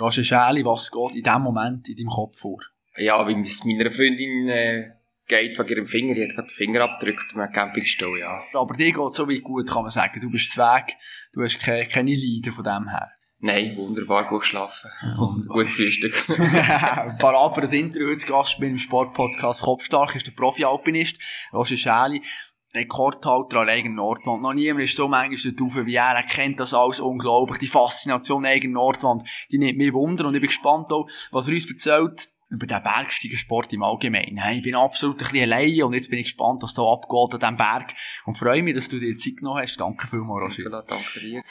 Roger Schäli, was geht in diesem Moment in deinem Kopf vor? Ja, wie es meiner Freundin äh, geht wegen ihrem Finger. Die hat gerade den Finger abgedrückt und Campingstuhl, ja. Aber dir geht so wie gut, kann man sagen. Du bist Weg, du hast keine, keine Leiden von dem her. Nein, wunderbar gut geschlafen und gut Frühstück. Parat für das Interview, jetzt Gast bin im Sportpodcast Kopfstark, ist der Profi-Alpinist, Roger Schäli. Rekordhalter an eigener Nordwand. Noch niemand ist so manchmal dort rauf wie er. Er kennt das alles unglaublich. Die Faszination eigener Nordwand, die nimmt mich wunder. Und ich bin gespannt auch, was er uns erzählt über den Bergsteigersport im Allgemeinen. Ich bin absolut ein bisschen allein und jetzt bin ich gespannt, was da abgeht an diesem Berg. Und freue mich, dass du dir Zeit genommen hast. Danke vielmals, Roger. Danke dir.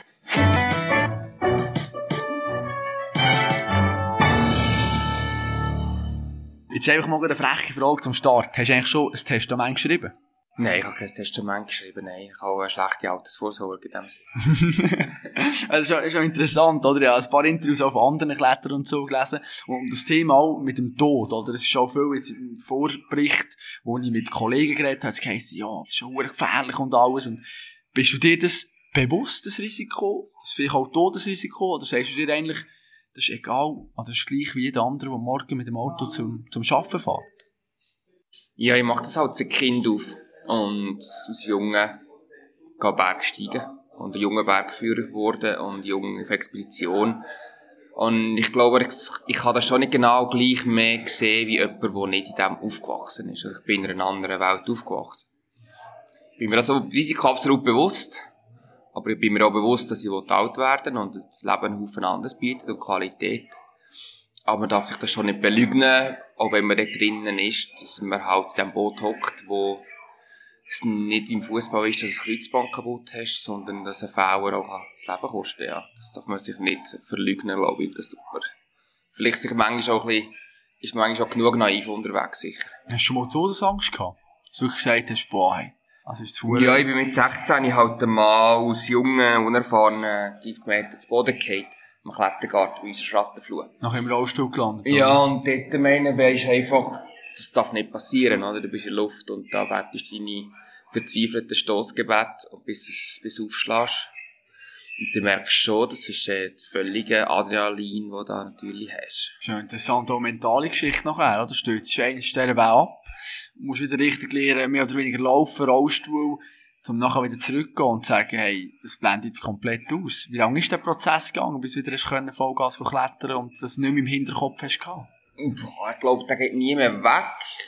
Jetzt einfach mal eine freche Frage zum Start. Hast du eigentlich schon ein Testament geschrieben? Nein, ich habe kein Testament geschrieben, nein. Ich habe eine schlechte Altersvorsorge in dem Sinne. das ist schon interessant, oder? Ich habe ein paar Interviews auch von anderen Klettern und so gelesen. Und das Thema auch mit dem Tod, oder? Das ist schon viel jetzt im Vorbericht, wo ich mit Kollegen geredet habe, es geheißen, ja, das ist schon gefährlich und alles. Und bist du dir das bewusst, das Risiko? Das vielleicht auch Todesrisiko? Oder sagst du dir eigentlich, das ist egal, oder das ist gleich wie jeder andere, der morgen mit dem Auto zum, zum Arbeiten fährt? Ja, ich mache das halt als Kind auf und als Junge gehe Bergsteigen und junger Bergführer geworden und jung auf Expedition. Und ich glaube, ich, ich habe das schon nicht genau gleich mehr gesehen wie jemand, der nicht in dem aufgewachsen ist. Also ich bin in einer anderen Welt aufgewachsen. Ich bin mir also Risiko absolut bewusst, aber ich bin mir auch bewusst, dass ich alt werden will und das Leben einen Haufen anderes bietet und Qualität. Aber man darf sich das schon nicht belügen, auch wenn man da drinnen ist, dass man halt in dem Boot hockt, wo es nicht im Fußball ist, dass du ein Kreuzband kaputt hast, sondern dass ein Fauler auch das Leben kostet. Ja. Das darf man sich nicht verleugnen, glaube ich. Das tut man. Vielleicht sich manchmal auch ein bisschen, ist man manchmal auch genug naiv unterwegs, sicher. Hast du schon mal Todesangst gehabt? Dass du gesagt hast, boah, hey, also ist zu Ja, ich bin mit 16 ich halt mal aus jungen, unerfahrenen 30 Meter zu Boden gefallen. Im Klettergarten bei unserer Schattenflur. Nach im Rollstuhl gelandet? Ja, und dort meinen weisst einfach, das darf nicht passieren, oder? Du bist in der Luft und da betest deine verzweifelten Stoßgebet und bis es, bis aufschlägst. Und du merkst schon, das ist äh, die völlige Adrenalin, die du da natürlich hast. Das ist eine interessante auch mentale Geschichte nachher, oder? Du stützt eine Stelle ab, musst wieder richtig lernen, mehr oder weniger laufen, Rollstuhl, um nachher wieder zurückzugehen und zu sagen, hey, das blendet jetzt komplett aus. Wie lange ist der Prozess gegangen, bis du wieder hast können, Vollgas klettern und das nicht mehr im Hinterkopf hast gehabt? ich glaube, der geht nie mehr weg.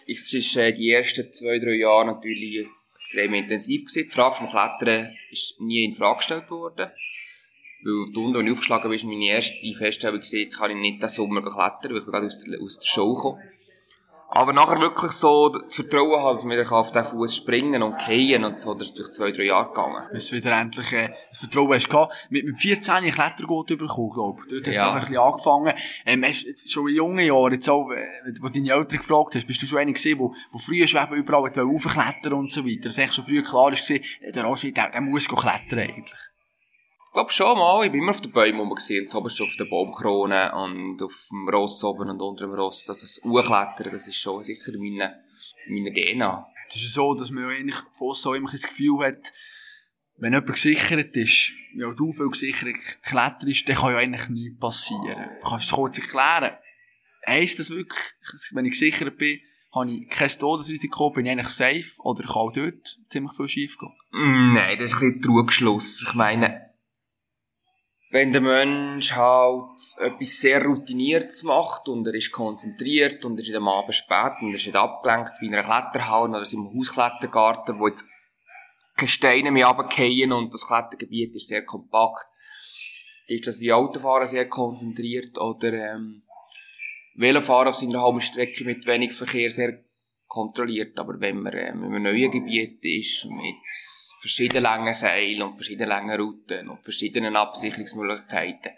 Es ist äh, die ersten zwei, drei Jahre natürlich extrem intensiv gewesen. Die Frage vom Klettern ist nie in Frage gestellt worden. Weil du, als ich aufgeschlagen bin, meine erste Feststellung war, jetzt kann ich nicht den Sommer klettern, weil ich gerade aus der, aus der Show gekommen aber nachher wirklich so das Vertrauen halt, dass man auf den Fuß springen und gehen und so, das ist durch zwei, drei Jahre gegangen. Bis du wieder endlich äh, das Vertrauen hast gehabt. Mit, mit 14 ein Klettergurt bekommen, glaube ich. Dort hast du ja. ein bisschen angefangen. Ähm, hast jetzt schon in jungen Jahren, jetzt auch, äh, wo deine Eltern gefragt hast, bist du schon einer gewesen, wo, wo früher schon überall aufklettern und so weiter. Dass echt schon früher klar ist, der Roger, der, der muss klettern eigentlich. Ich glaube schon mal, ich bin immer auf den Bäumen oben gesehen, schon auf der Baumkrone und auf dem Ross oben und unter dem Ross. Also das Unklettern, das ist schon sicher meine, meine DNA. Es ist so, dass man eigentlich von so immer das Gefühl hat, wenn jemand gesichert ist, ja, du viel gesichert kletterst, dann kann ja eigentlich nichts passieren. Du kannst es kurz erklären. Heißt das wirklich, wenn ich gesichert bin, habe ich kein Todesrisiko, bin ich eigentlich safe oder kann auch dort ziemlich viel schief gehen? Mm, nein, das ist ein bisschen Trugschluss. Ich meine, wenn der Mensch halt etwas sehr Routiniertes macht und er ist konzentriert und er ist am Abend spät und er ist nicht abgelenkt wie in einer Kletterhalle oder einem Hausklettergarten, wo jetzt keine Steine mehr runterfallen und das Klettergebiet ist sehr kompakt, ist das wie Autofahren sehr konzentriert oder ähm, Velofahren auf seiner halben Strecke mit wenig Verkehr sehr kontrolliert. Aber wenn man ähm, in einem neuen Gebiet ist, mit verschiedenen langen Seilen und verschiedenen langen Routen und verschiedenen Absicherungsmöglichkeiten,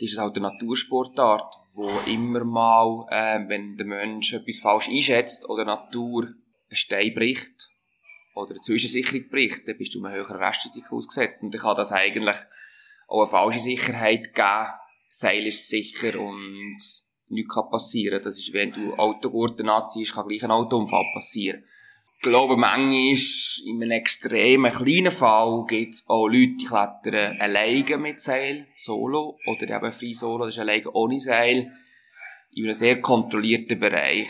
das ist halt eine Natursportart, wo immer mal, äh, wenn der Mensch etwas falsch einschätzt oder Natur einen Stein bricht oder eine Zwischensicherung bricht, dann bist du einem höheren Restrisiko ausgesetzt. Und ich kann das eigentlich auch eine falsche Sicherheit geben. Seil ist sicher und nichts kann passieren. Das ist, wenn du Autogurten anziehst, kann gleich ein Autounfall passieren. Glaube, manchmal in einem extremen kleinen Fall gibt es auch Leute, die klettern alleine mit Seil, solo, oder eben frei solo, das ist alleine ohne Seil, in einem sehr kontrollierten Bereich.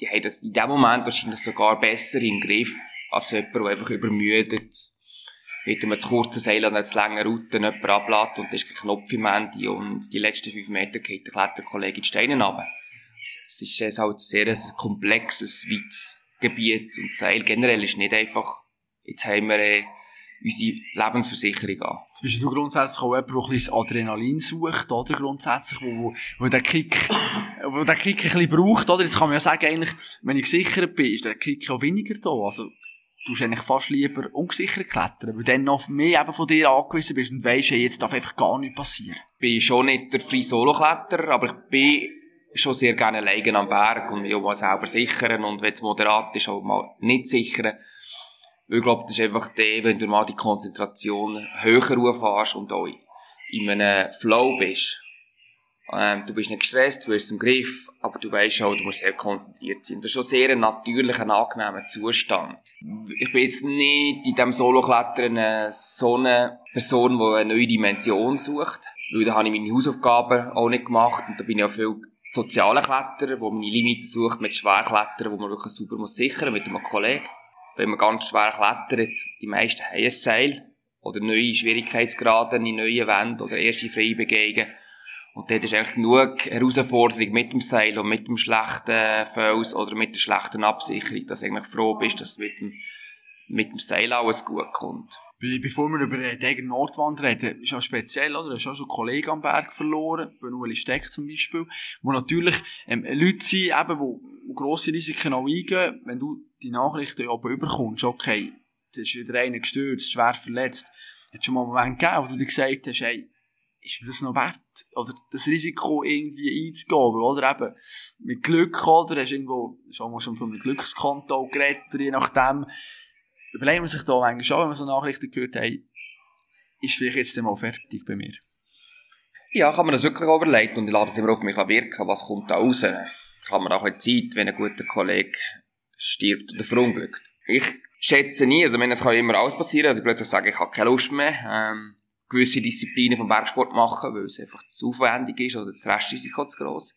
Die haben das in dem Moment wahrscheinlich sogar besser im Griff, als jemand, der einfach übermüdet, mit einem zu kurzen Seil an einer zu langen Route jemand ablässt und da ist kein Knopf im Handy und die letzten fünf Meter geht der Kletterkollege in die Steine runter. Es ist halt sehr ein komplexes, weites Gebiet und Seil generell ist nicht einfach, jetzt haben wir äh, unsere Lebensversicherung an. Jetzt bist du grundsätzlich auch jemand, der ein bisschen Adrenalin sucht, oder? Grundsätzlich, wo, wo, der Kick, wo der Kick ein bisschen braucht, oder? Jetzt kann man ja sagen, eigentlich, wenn ich gesichert bin, ist der Kick auch weniger da. Also, du hast eigentlich fast lieber ungesichert klettern, weil dann noch mehr eben von dir angewiesen bist und weisst, hey, jetzt darf einfach gar nichts passieren. Ich bin schon nicht der Free Solo-Kletterer, aber ich bin schon sehr gerne alleine am Berg und auch mal selber sichern und wenn es moderat ist, auch mal nicht sichern. Ich glaube, das ist einfach der, wenn du mal die Konzentration höher rauffährst und auch in einem Flow bist. Ähm, du bist nicht gestresst, du bist im Griff, aber du weißt auch, du musst sehr konzentriert sein. Das ist schon sehr ein natürlicher, angenehmer Zustand. Ich bin jetzt nicht in diesem Solo-Klettern so eine Person, die eine neue Dimension sucht. Weil da habe ich meine Hausaufgaben auch nicht gemacht und da bin ich auch viel sozialer Kletterer, wo meine Limiten sucht mit Schwerklettern, wo man wirklich super muss sichern mit einem Kollegen. Wenn man ganz schwer klettert, die meisten haben ein Seil oder neue Schwierigkeitsgrade neue Wände oder erste freie Begehungen. Und dort ist eigentlich genug Herausforderung mit dem Seil und mit dem schlechten Fels oder mit der schlechten Absicherung, dass du eigentlich froh bist, dass mit dem, mit dem Seil alles gut kommt. Bevor wir über die Degen Nordwand reden, ist auch speziell, oder? Du hast auch schon Kollegen am Berg verloren, bei Ueli Steck zum Beispiel, wo natürlich ähm, Leute sind, eben, die grosse Risiken auch eingehen. Wenn du die Nachrichten aber überkommst, okay, da ist wieder einer gestürzt, schwer verletzt, hat schon mal einen Moment gegeben, wo du dir gesagt hast, hey, ist mir das noch wert? Oder das Risiko irgendwie einzugehen? Oder eben mit Glück, oder? Hast irgendwo schon mal schon von einem Glückskonto geredet, je nachdem überlegt man sich da manchmal schon, wenn man so Nachrichten gehört hat, ist vielleicht jetzt mal fertig bei mir. Ja, kann man das wirklich überlegen und ich lade es immer auf mich wirken, was kommt da raus. Kann man auch eine Zeit, wenn ein guter Kollege stirbt oder verunglückt. Ich schätze nie, also wenn es kann immer alles passieren, also plötzlich sage ich habe keine Lust mehr, ähm, gewisse Disziplinen vom Bergsport machen, weil es einfach zu aufwendig ist oder das Restrisiko zu groß.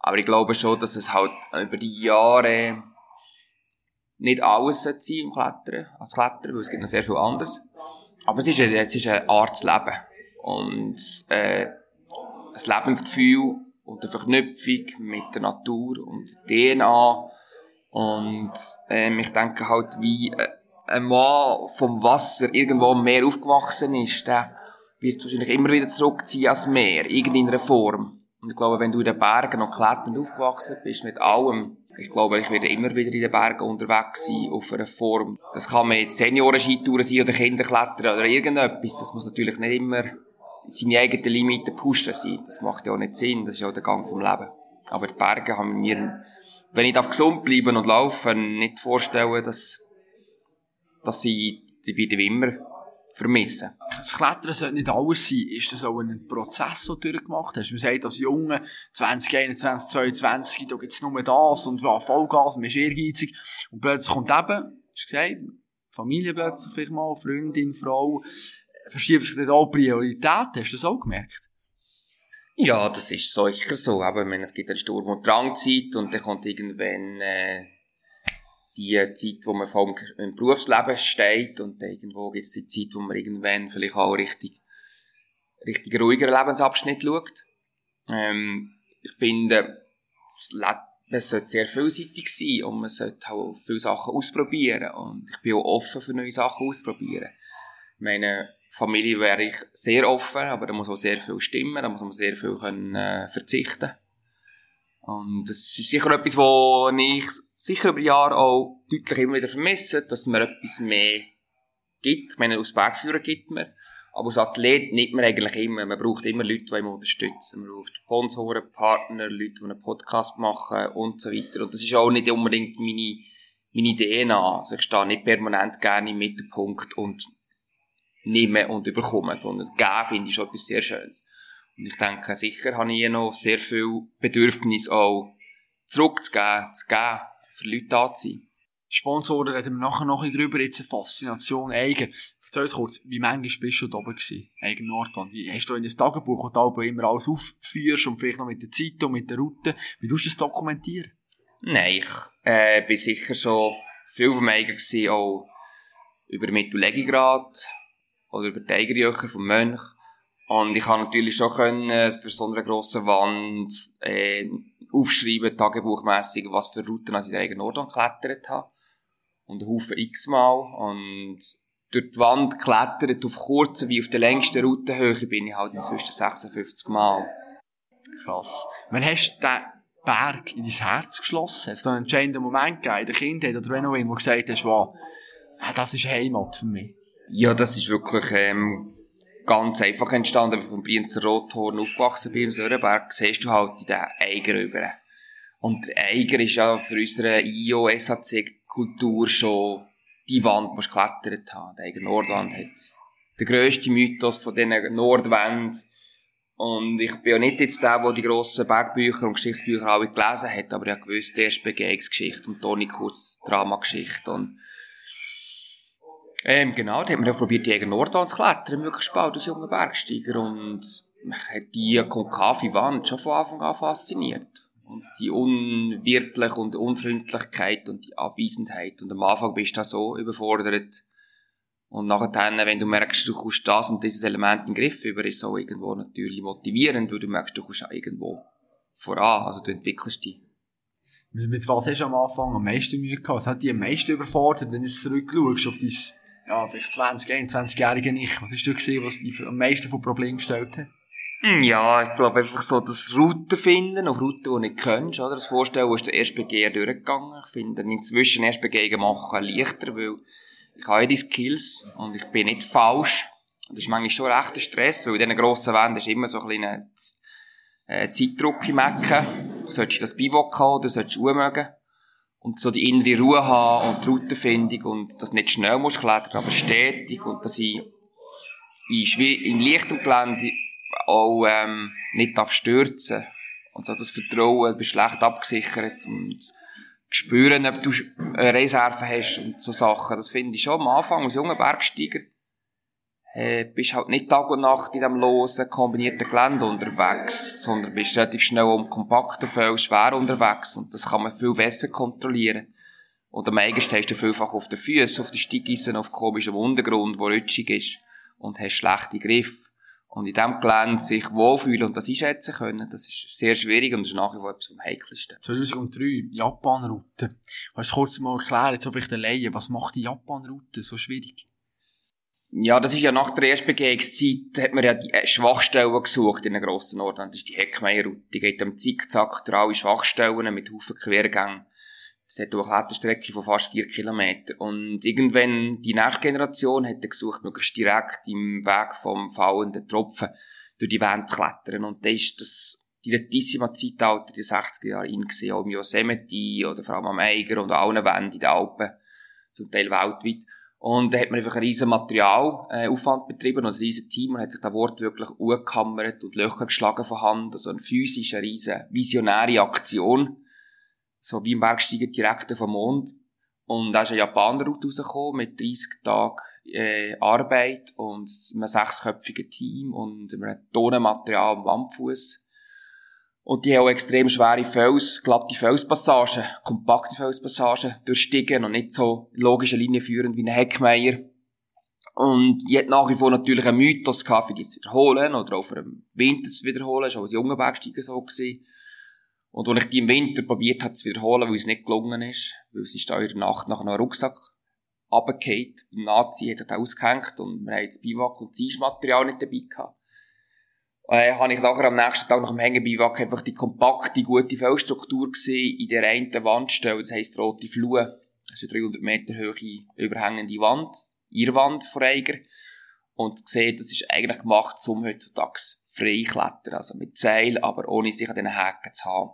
Aber ich glaube schon, dass es halt über die Jahre nicht alles sein im Klettern, als Kletterer, weil es gibt noch sehr viel anderes. Aber es ist, eine, es ist eine Art zu leben. Und, äh, ein Lebensgefühl und eine Verknüpfung mit der Natur und DNA. Und, ähm, ich denke halt, wie äh, ein Mann vom Wasser irgendwo im Meer aufgewachsen ist, der wird wahrscheinlich immer wieder zurückziehen als Meer, in einer Form. Und ich glaube, wenn du in den Bergen noch kletternd aufgewachsen bist, mit allem, ich glaube, ich werde immer wieder in den Bergen unterwegs sein, auf einer Form. Das kann mit Senioren-Skitouren sein oder Kinderklettern oder irgendetwas. Das muss natürlich nicht immer seine eigenen Limiten pushen sein. Das macht ja auch nicht Sinn. Das ist ja der Gang vom Leben. Aber die Berge haben mir, wenn ich gesund bleiben und laufen, nicht vorstellen, dass, dass sie, die wieder immer vermissen. Das Klettern sollte nicht alles sein. Ist das auch ein Prozess, den du durchgemacht hast? Man sagt, als Junge, 2021, 2022, da gibt es nur das und ja, Vollgas, man ist ehrgeizig. Und plötzlich kommt eben, hast du gesagt, Familie plötzlich vielleicht mal, Freundin, Frau, verschiebt sich dann auch Priorität. Hast du das auch gemerkt? Ja, das ist sicher so. Aber, meine, es gibt eine Sturm- und Drangzeit und dann kommt irgendwann äh, die Zeit, wo man vom im Berufsleben steht und irgendwo gibt es die Zeit, wo man irgendwann vielleicht auch richtig, richtig ruhiger Lebensabschnitt schaut. Ähm, ich finde, es sollte sehr vielseitig sein und man sollte auch viele Sachen ausprobieren und ich bin auch offen für neue Sachen ausprobieren. Meine Familie wäre ich sehr offen, aber da muss auch sehr viel stimmen, da muss man sehr viel können, äh, verzichten. Und das ist sicher etwas, wo ich sicher über Jahre auch deutlich immer wieder vermissen, dass man etwas mehr gibt. Ich meine, als Bergführer gibt man. Aber als Athlet nimmt man eigentlich immer. Man braucht immer Leute, die ihn unterstützen. Man braucht Sponsoren, Partner, Leute, die einen Podcast machen und so weiter. Und das ist auch nicht unbedingt meine, meine DNA. Also ich stehe nicht permanent gerne im Mittelpunkt und nehme und überkomme, sondern geben finde ich schon etwas sehr Schönes. Und ich denke, sicher habe ich noch sehr viel Bedürfnis auch zurückzugeben, zu geben für Leute da zu sein. Sponsoren reden wir nachher noch ein drüber, jetzt eine Faszination Eigen. Erzähl uns kurz, wie manchmal bist du da oben gewesen, Eigen Nordwand? Wie hast du in das Tagebuch, wo du immer alles aufführst und vielleicht noch mit der Zeit und mit der Route, wie tust du das dokumentieren? Nein, ich äh, bin sicher schon viel auf dem Eiger gewesen, auch über Mittellegigrad oder über die Eigerjöcher vom Mönch. Und ich habe natürlich schon können für so eine grosse Wand äh, aufschreiben, tagebuchmässig, was für Routen ich in der Eiger Nordwand geklettert habe und einen Haufen x-mal. Und durch die Wand geklettert, auf kurzen wie auf der längsten Routenhöhe, bin ich halt inzwischen 56 Mal. Krass. Wann hast du den Berg in dein Herz geschlossen? Es da einen entscheidenden Moment gegeben in der Kindheit oder wenn du gesagt hast, wow, das ist Heimat für mich? Ja, das ist wirklich ähm, ganz einfach entstanden. Wenn ich vom Brienzer Rothorn aufgewachsen bin, im Sörenberg, siehst du halt in den Eiger rüber. Und der Eiger ist ja für unsere IO-SAC-Kultur schon die Wand, die geklettert haben. Der Eiger Nordwand hat den grössten Mythos von diesen Nordwänden. Und ich bin ja nicht jetzt der, der die grossen Bergbücher und Geschichtsbücher alle gelesen hat, aber ich habe gewusst, die erste Begehungsgeschichte und Toni Kurz Dramageschichte. Und ähm, genau, da hat man ja probiert, die Nordwand zu klettern, möglichst bald als junger Bergsteiger. Und mich hat die konkave Wand schon von Anfang an fasziniert. Und die Unwirtliche und Unfreundlichkeit und die Abwesenheit. Und am Anfang bist du da so überfordert. Und nachher, wenn du merkst, du kommst das und dieses Element in den Griff über, ist es auch irgendwo natürlich motivierend, weil du merkst, du kommst auch irgendwo voran. Also du entwickelst dich. Mit, mit was hast du am Anfang am meisten Mühe gehabt? Was hat dich am meisten überfordert, wenn du zurückschaust auf dein, ja, vielleicht 20, 21-jährige Ich? Was hast du gesehen, was dich am meisten von Problemen gestellt hat? Hm, ja, ich glaube einfach so das Routen finden, auf Routen, die du nicht kennst, oder? Das Vorstellen, ist der SPG durchgegangen. Ich finde inzwischen SPG machen leichter, weil ich habe ja die Skills und ich bin nicht falsch. Das ist manchmal schon recht Stress, weil in diesen grossen Wänden ist immer so ein kleiner äh, Zeitdruck im Ecken. Du solltest das Bivok haben, du solltest Schuhe mögen. Und so die innere Ruhe haben und die Routenfindung und das nicht schnell musst klettern, aber stetig und dass ich in, in leichtem Gelände auch ähm, nicht darf stürzen und so das Vertrauen, du bist schlecht abgesichert und spüren, ob du eine Reserve hast und so Sachen. Das finde ich schon am Anfang als junger Bergsteiger äh, bist halt nicht Tag und Nacht in diesem losen, kombinierten Gelände unterwegs, sondern bist relativ schnell um kompakten Feld schwer unterwegs und das kann man viel besser kontrollieren. Und am eigensten hast du vielfach auf den Füßen, auf den Steigissen, auf komischem Untergrund, wo rutschig ist und hast schlechte Griff. Und in diesem Gelände sich wohlfühlen und das einschätzen können, das ist sehr schwierig und das ist nach wie vor etwas vom Heikelsten. 2003, Japan-Route. Kannst du kurz mal erklären, jetzt vielleicht alleine, was macht die Japan-Route so schwierig? Ja, das ist ja nach der ersten Begehungszeit, hat man ja die äh, Schwachstellen gesucht in den grossen Norden. Das ist die Heckmeierroute. Die geht am Zickzack durch alle Schwachstellen mit Haufen Quergängen. Das hat eine Kletterstrecke von fast vier Kilometern. Und irgendwann, die nächste Generation hat gesucht, möglichst direkt im Weg vom fallenden Tropfen durch die Wände zu klettern. Und da ist das dilettissima Zeitalter, die 60er Jahre in gesehen, auch im Yosemite oder vor allem am Eiger und allen Wänden in den Alpen, zum Teil weltweit. Und da hat man einfach einen riesen Materialaufwand äh, betrieben, und ein riesen Team, und hat sich da Wort wirklich angekammert und Löcher geschlagen von Hand, also eine physische, riesen visionäre Aktion. So wie im Bergsteigen direkt auf den Mond. Und da ist eine Japaner-Route rausgekommen, mit 30 Tagen, äh, Arbeit und einem sechsköpfigen Team und einem Tonenmaterial am Wandfuß. Und die haben auch extrem schwere Fels, glatte Felspassagen, kompakte Felspassagen durchstiegen und nicht so logische Linie führend wie ein Heckmeier. Und ich nach wie vor natürlich einen Mythos gehabt, für die zu wiederholen oder auch für den Winter zu wiederholen. Das war auch als junger Bergsteiger so. Gewesen. Und als ich die im Winter probiert habe zu wiederholen, weil es nicht gelungen ist, weil es ist da in der Nacht nach einem Rucksack runtergefallen. Der Nazi hat sich da ausgehängt und wir haben das Biwak und das Eismaterial nicht dabei gehabt äh, habe ich nachher am nächsten Tag nach dem Hängebiwak einfach die kompakte, gute Fellstruktur gesehen in der einen Wandstelle, das heisst Rote Flue. Das ist eine 300 Meter hohe, überhängende Wand, ihr Wand von Eiger. Und gesehen, das ist eigentlich gemacht, um heutzutage frei klettern, also mit Seil, aber ohne sich an den Haken zu haben.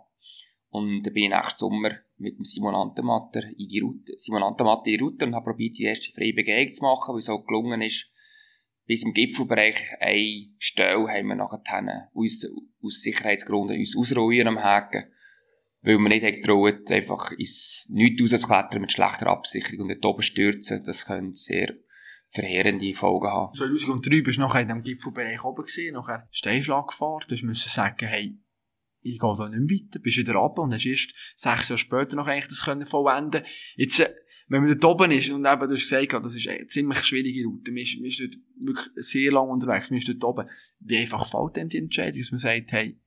Und dann bin ich nächsten Sommer mit dem Simon Antematter in die Route, Simon Antematter in die Route und habe probiert, die erste freie Begehung zu machen, weil es auch gelungen ist, bis im Gipfelbereich eine Stelle haben wir nachher uns, aus Sicherheitsgründen uns ausruhen am Haken. weil man nicht getraut, einfach ins Nichts rauszuklettern mit schlechter Absicherung und dort oben stürzen. Das könnte sehr verheerende Folgen haben. 2003 bist du nachher in diesem Gipfelbereich oben gewesen, nachher Steinschlag gefahren. Du musst sagen, hey, ich gehe da nicht mehr weiter, bist wieder runter und hast erst sechs Jahre später noch eigentlich das können vollenden äh, wenn man dort oben ist und eben, du hast gesagt, das ist eine ziemlich schwierige Route, man ist, man ist dort wirklich sehr lang unterwegs, man ist dort oben. Wie einfach fällt dem die Entscheidung, dass man sagt, hey,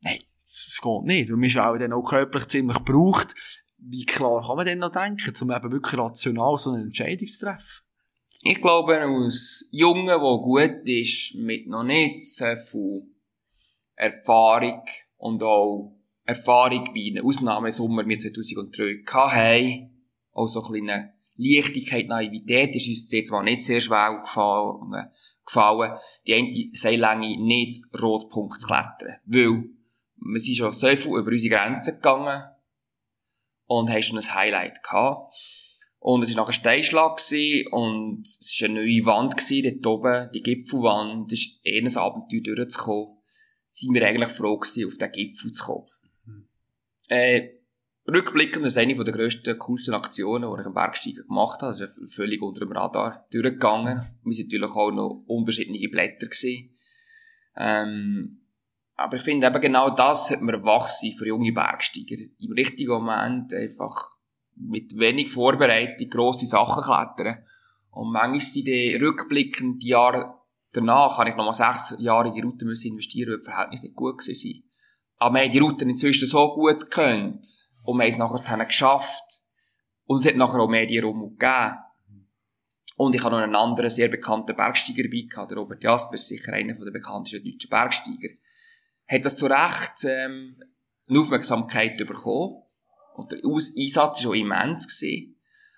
nein, das geht nicht, weil man ist auch dann auch körperlich ziemlich gebraucht. Wie klar kann man denn noch denken, um eben wirklich rational so eine Entscheidung zu treffen? Ich glaube, als Junge, der gut ist, mit noch nicht so viel Erfahrung und auch Erfahrung wie eine Ausnahmesommer mit 2003 hatten, auch so ein bisschen Leichtigkeit, Naivität ist uns jetzt zwar nicht sehr schwer gefallen, gefallen die eine Seillänge nicht Rotpunkt zu klettern. Weil wir sind schon so viel über unsere Grenzen gegangen und haben schon ein Highlight gehabt. Und es war nachher ein Steinschlag gewesen, und es war eine neue Wand gewesen, dort oben, die Gipfelwand. Es ist eher ein Abenteuer durchzukommen. Sind wir eigentlich froh gewesen, auf den Gipfel zu kommen. Mhm. Äh, rückblickend, ist eine der grössten, coolsten Aktionen, die ich im Bergsteigen gemacht habe. Das ist völlig unter dem Radar durchgegangen. Wir waren natürlich auch noch unbeschriebene Blätter. Ähm, aber ich finde eben genau das hat man wach sein für junge Bergsteiger. Im richtigen Moment einfach mit wenig Vorbereitung grosse Sachen klettern. Und manchmal sind die rückblickend die Jahre danach, habe ich nochmal sechs Jahre in die Route müssen investieren, weil das Verhältnis nicht gut war. Aber wir haben die Route inzwischen so gut gekannt und wir haben es nachher geschafft. Und es hat nachher auch mehr die gegeben. Und ich habe noch einen anderen sehr bekannten Bergsteiger dabei gehabt, Robert Jasper, sicher einer der bekanntesten deutschen Bergsteiger. Hat das zu Recht ähm, eine Aufmerksamkeit bekommen. Und der Einsatz war auch immens. Gewesen.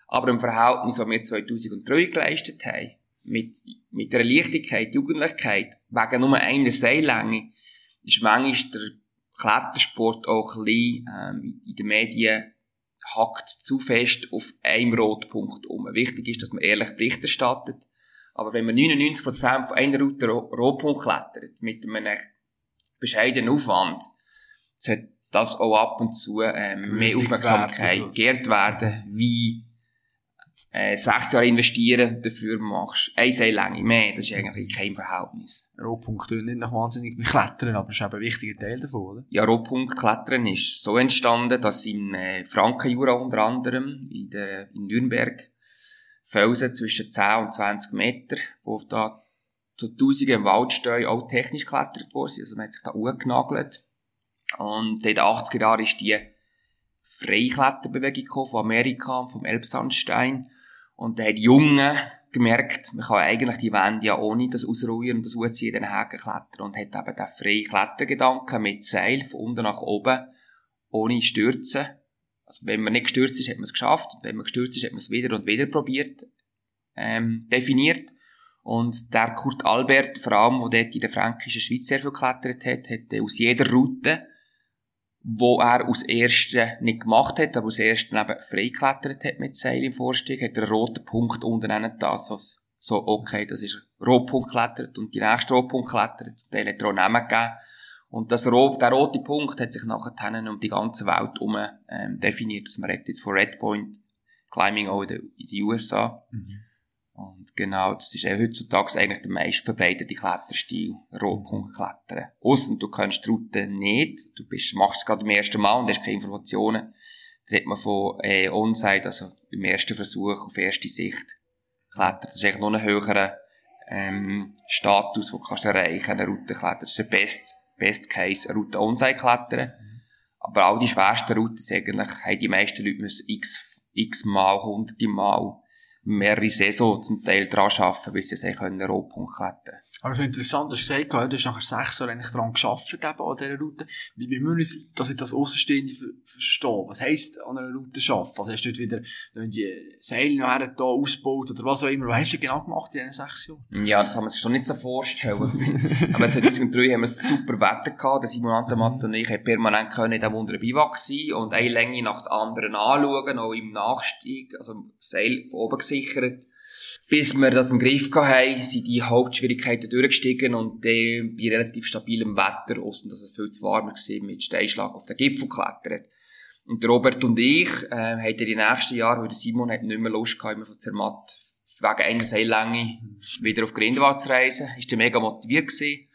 Aber im Verhältnis, was wir 2003 geleistet haben, mit, mit der Leichtigkeit, Jugendlichkeit, wegen nur einer Seillänge, ist manchmal der Klettersport auch ein bisschen, ähm, in den Medien hackt zu fest auf einem Rotpunkt um. Wichtig ist, dass man ehrlich Bericht erstattet. Aber wenn man 99% von einer Route Rotpunkt klettert, mit einem bescheidenen Aufwand, sollte das auch ab und zu ähm, mehr Aufmerksamkeit geehrt werden, wie äh, sechs Jahre investieren, dafür machst eine Seillänge mehr, das ist eigentlich kein Verhältnis. Rohpunkt nicht nach wahnsinnig mit Klettern, aber das ist eben ein wichtiger Teil davon, oder? Ja, Rohpunkt Klettern ist so entstanden, dass im äh, Frankenjura unter anderem, in, der, in Nürnberg, Felsen zwischen 10 und 20 Meter, wo da zu Tausenden Waldstellen auch technisch geklettert worden sind, also man hat sich da angenagelt und in den 80er Jahren ist die Freikletterbewegung von Amerika, vom Elbsandstein. Und da haben die Jungen gemerkt, man kann eigentlich die Wände ja ohne das Ausruhen und das in den Haken klettern und hat eben den freien Klettergedanken mit Seil von unten nach oben, ohne Stürzen. Also wenn man nicht gestürzt ist, hat man es geschafft. Und wenn man gestürzt ist, hat man es wieder und wieder probiert, ähm, definiert. Und der Kurt Albert, vor allem, der dort in der fränkischen Schweiz sehr viel geklettert hat, hat aus jeder Route wo er aus ersten nicht gemacht hat, aber aus ersten eben freigeklettert hat mit Seil im Vorstieg, hat er einen roten Punkt unten da, so, so, okay, das ist Rotpunkt geklettert und die nächste Rotpunkt geklettert, der hat er auch Namen gegeben. Und das, der rote Punkt hat sich nachher um die ganze Welt herum ähm, definiert, dass man redet jetzt von Red Point Climbing auch in den USA. Mhm. Und genau, das ist auch heutzutage eigentlich der meist verbreitete Kletterstil, Rotpunktklettern. Aussen du kennst die Route nicht, du bist, machst es gerade beim ersten Mal und hast keine Informationen. Da redet man von äh, Onside, also beim ersten Versuch auf erste Sicht klettern. Das ist eigentlich noch ein höherer ähm, Status, den du kannst erreichen eine Route klettern. Das ist der Best, Best Case, eine Route Onside klettern. Aber all die schwersten Routen eigentlich, haben die meisten Leute müssen x, x mal, hunderte Mal mehrere Saison zum Teil dran arbeiten, bis sie einen Rohpunkt klettern aber es ist interessant, du gesagt hast, du hast nachher sechs Jahre eigentlich daran gearbeitet, eben an dieser Route. Wie, wie müssen wir dass ich das Außenstehende verstehe? Was heisst an einer Route arbeiten? Also hast du dort wieder die Seile nachher da ausgebaut oder was auch immer? Was hast du genau gemacht in diesen sechs Jahren? Ja, das kann man sich schon nicht so vorstellen. aber 2003 haben wir super Wetter gehabt. Der Simon Antemat und ich haben permanent können in diesem wunderbaren Biwak sein und eine Länge nach der anderen anschauen, auch im Nachstieg, also Seil von oben gesichert bis wir das im Griff hatten, sind die Hauptschwierigkeiten durchgestiegen und dann bei relativ stabilem Wetter, aussen dass es viel zu warm war, mit Steinschlag auf den Gipfel geklettert. Und Robert und ich äh, haben in den nächsten Jahren, weil Simon hat nicht mehr Lust gehabt, immer von Zermatt wegen einer Seillänge wieder auf Grindelwald zu reisen. Ist dann mega motiviert gewesen.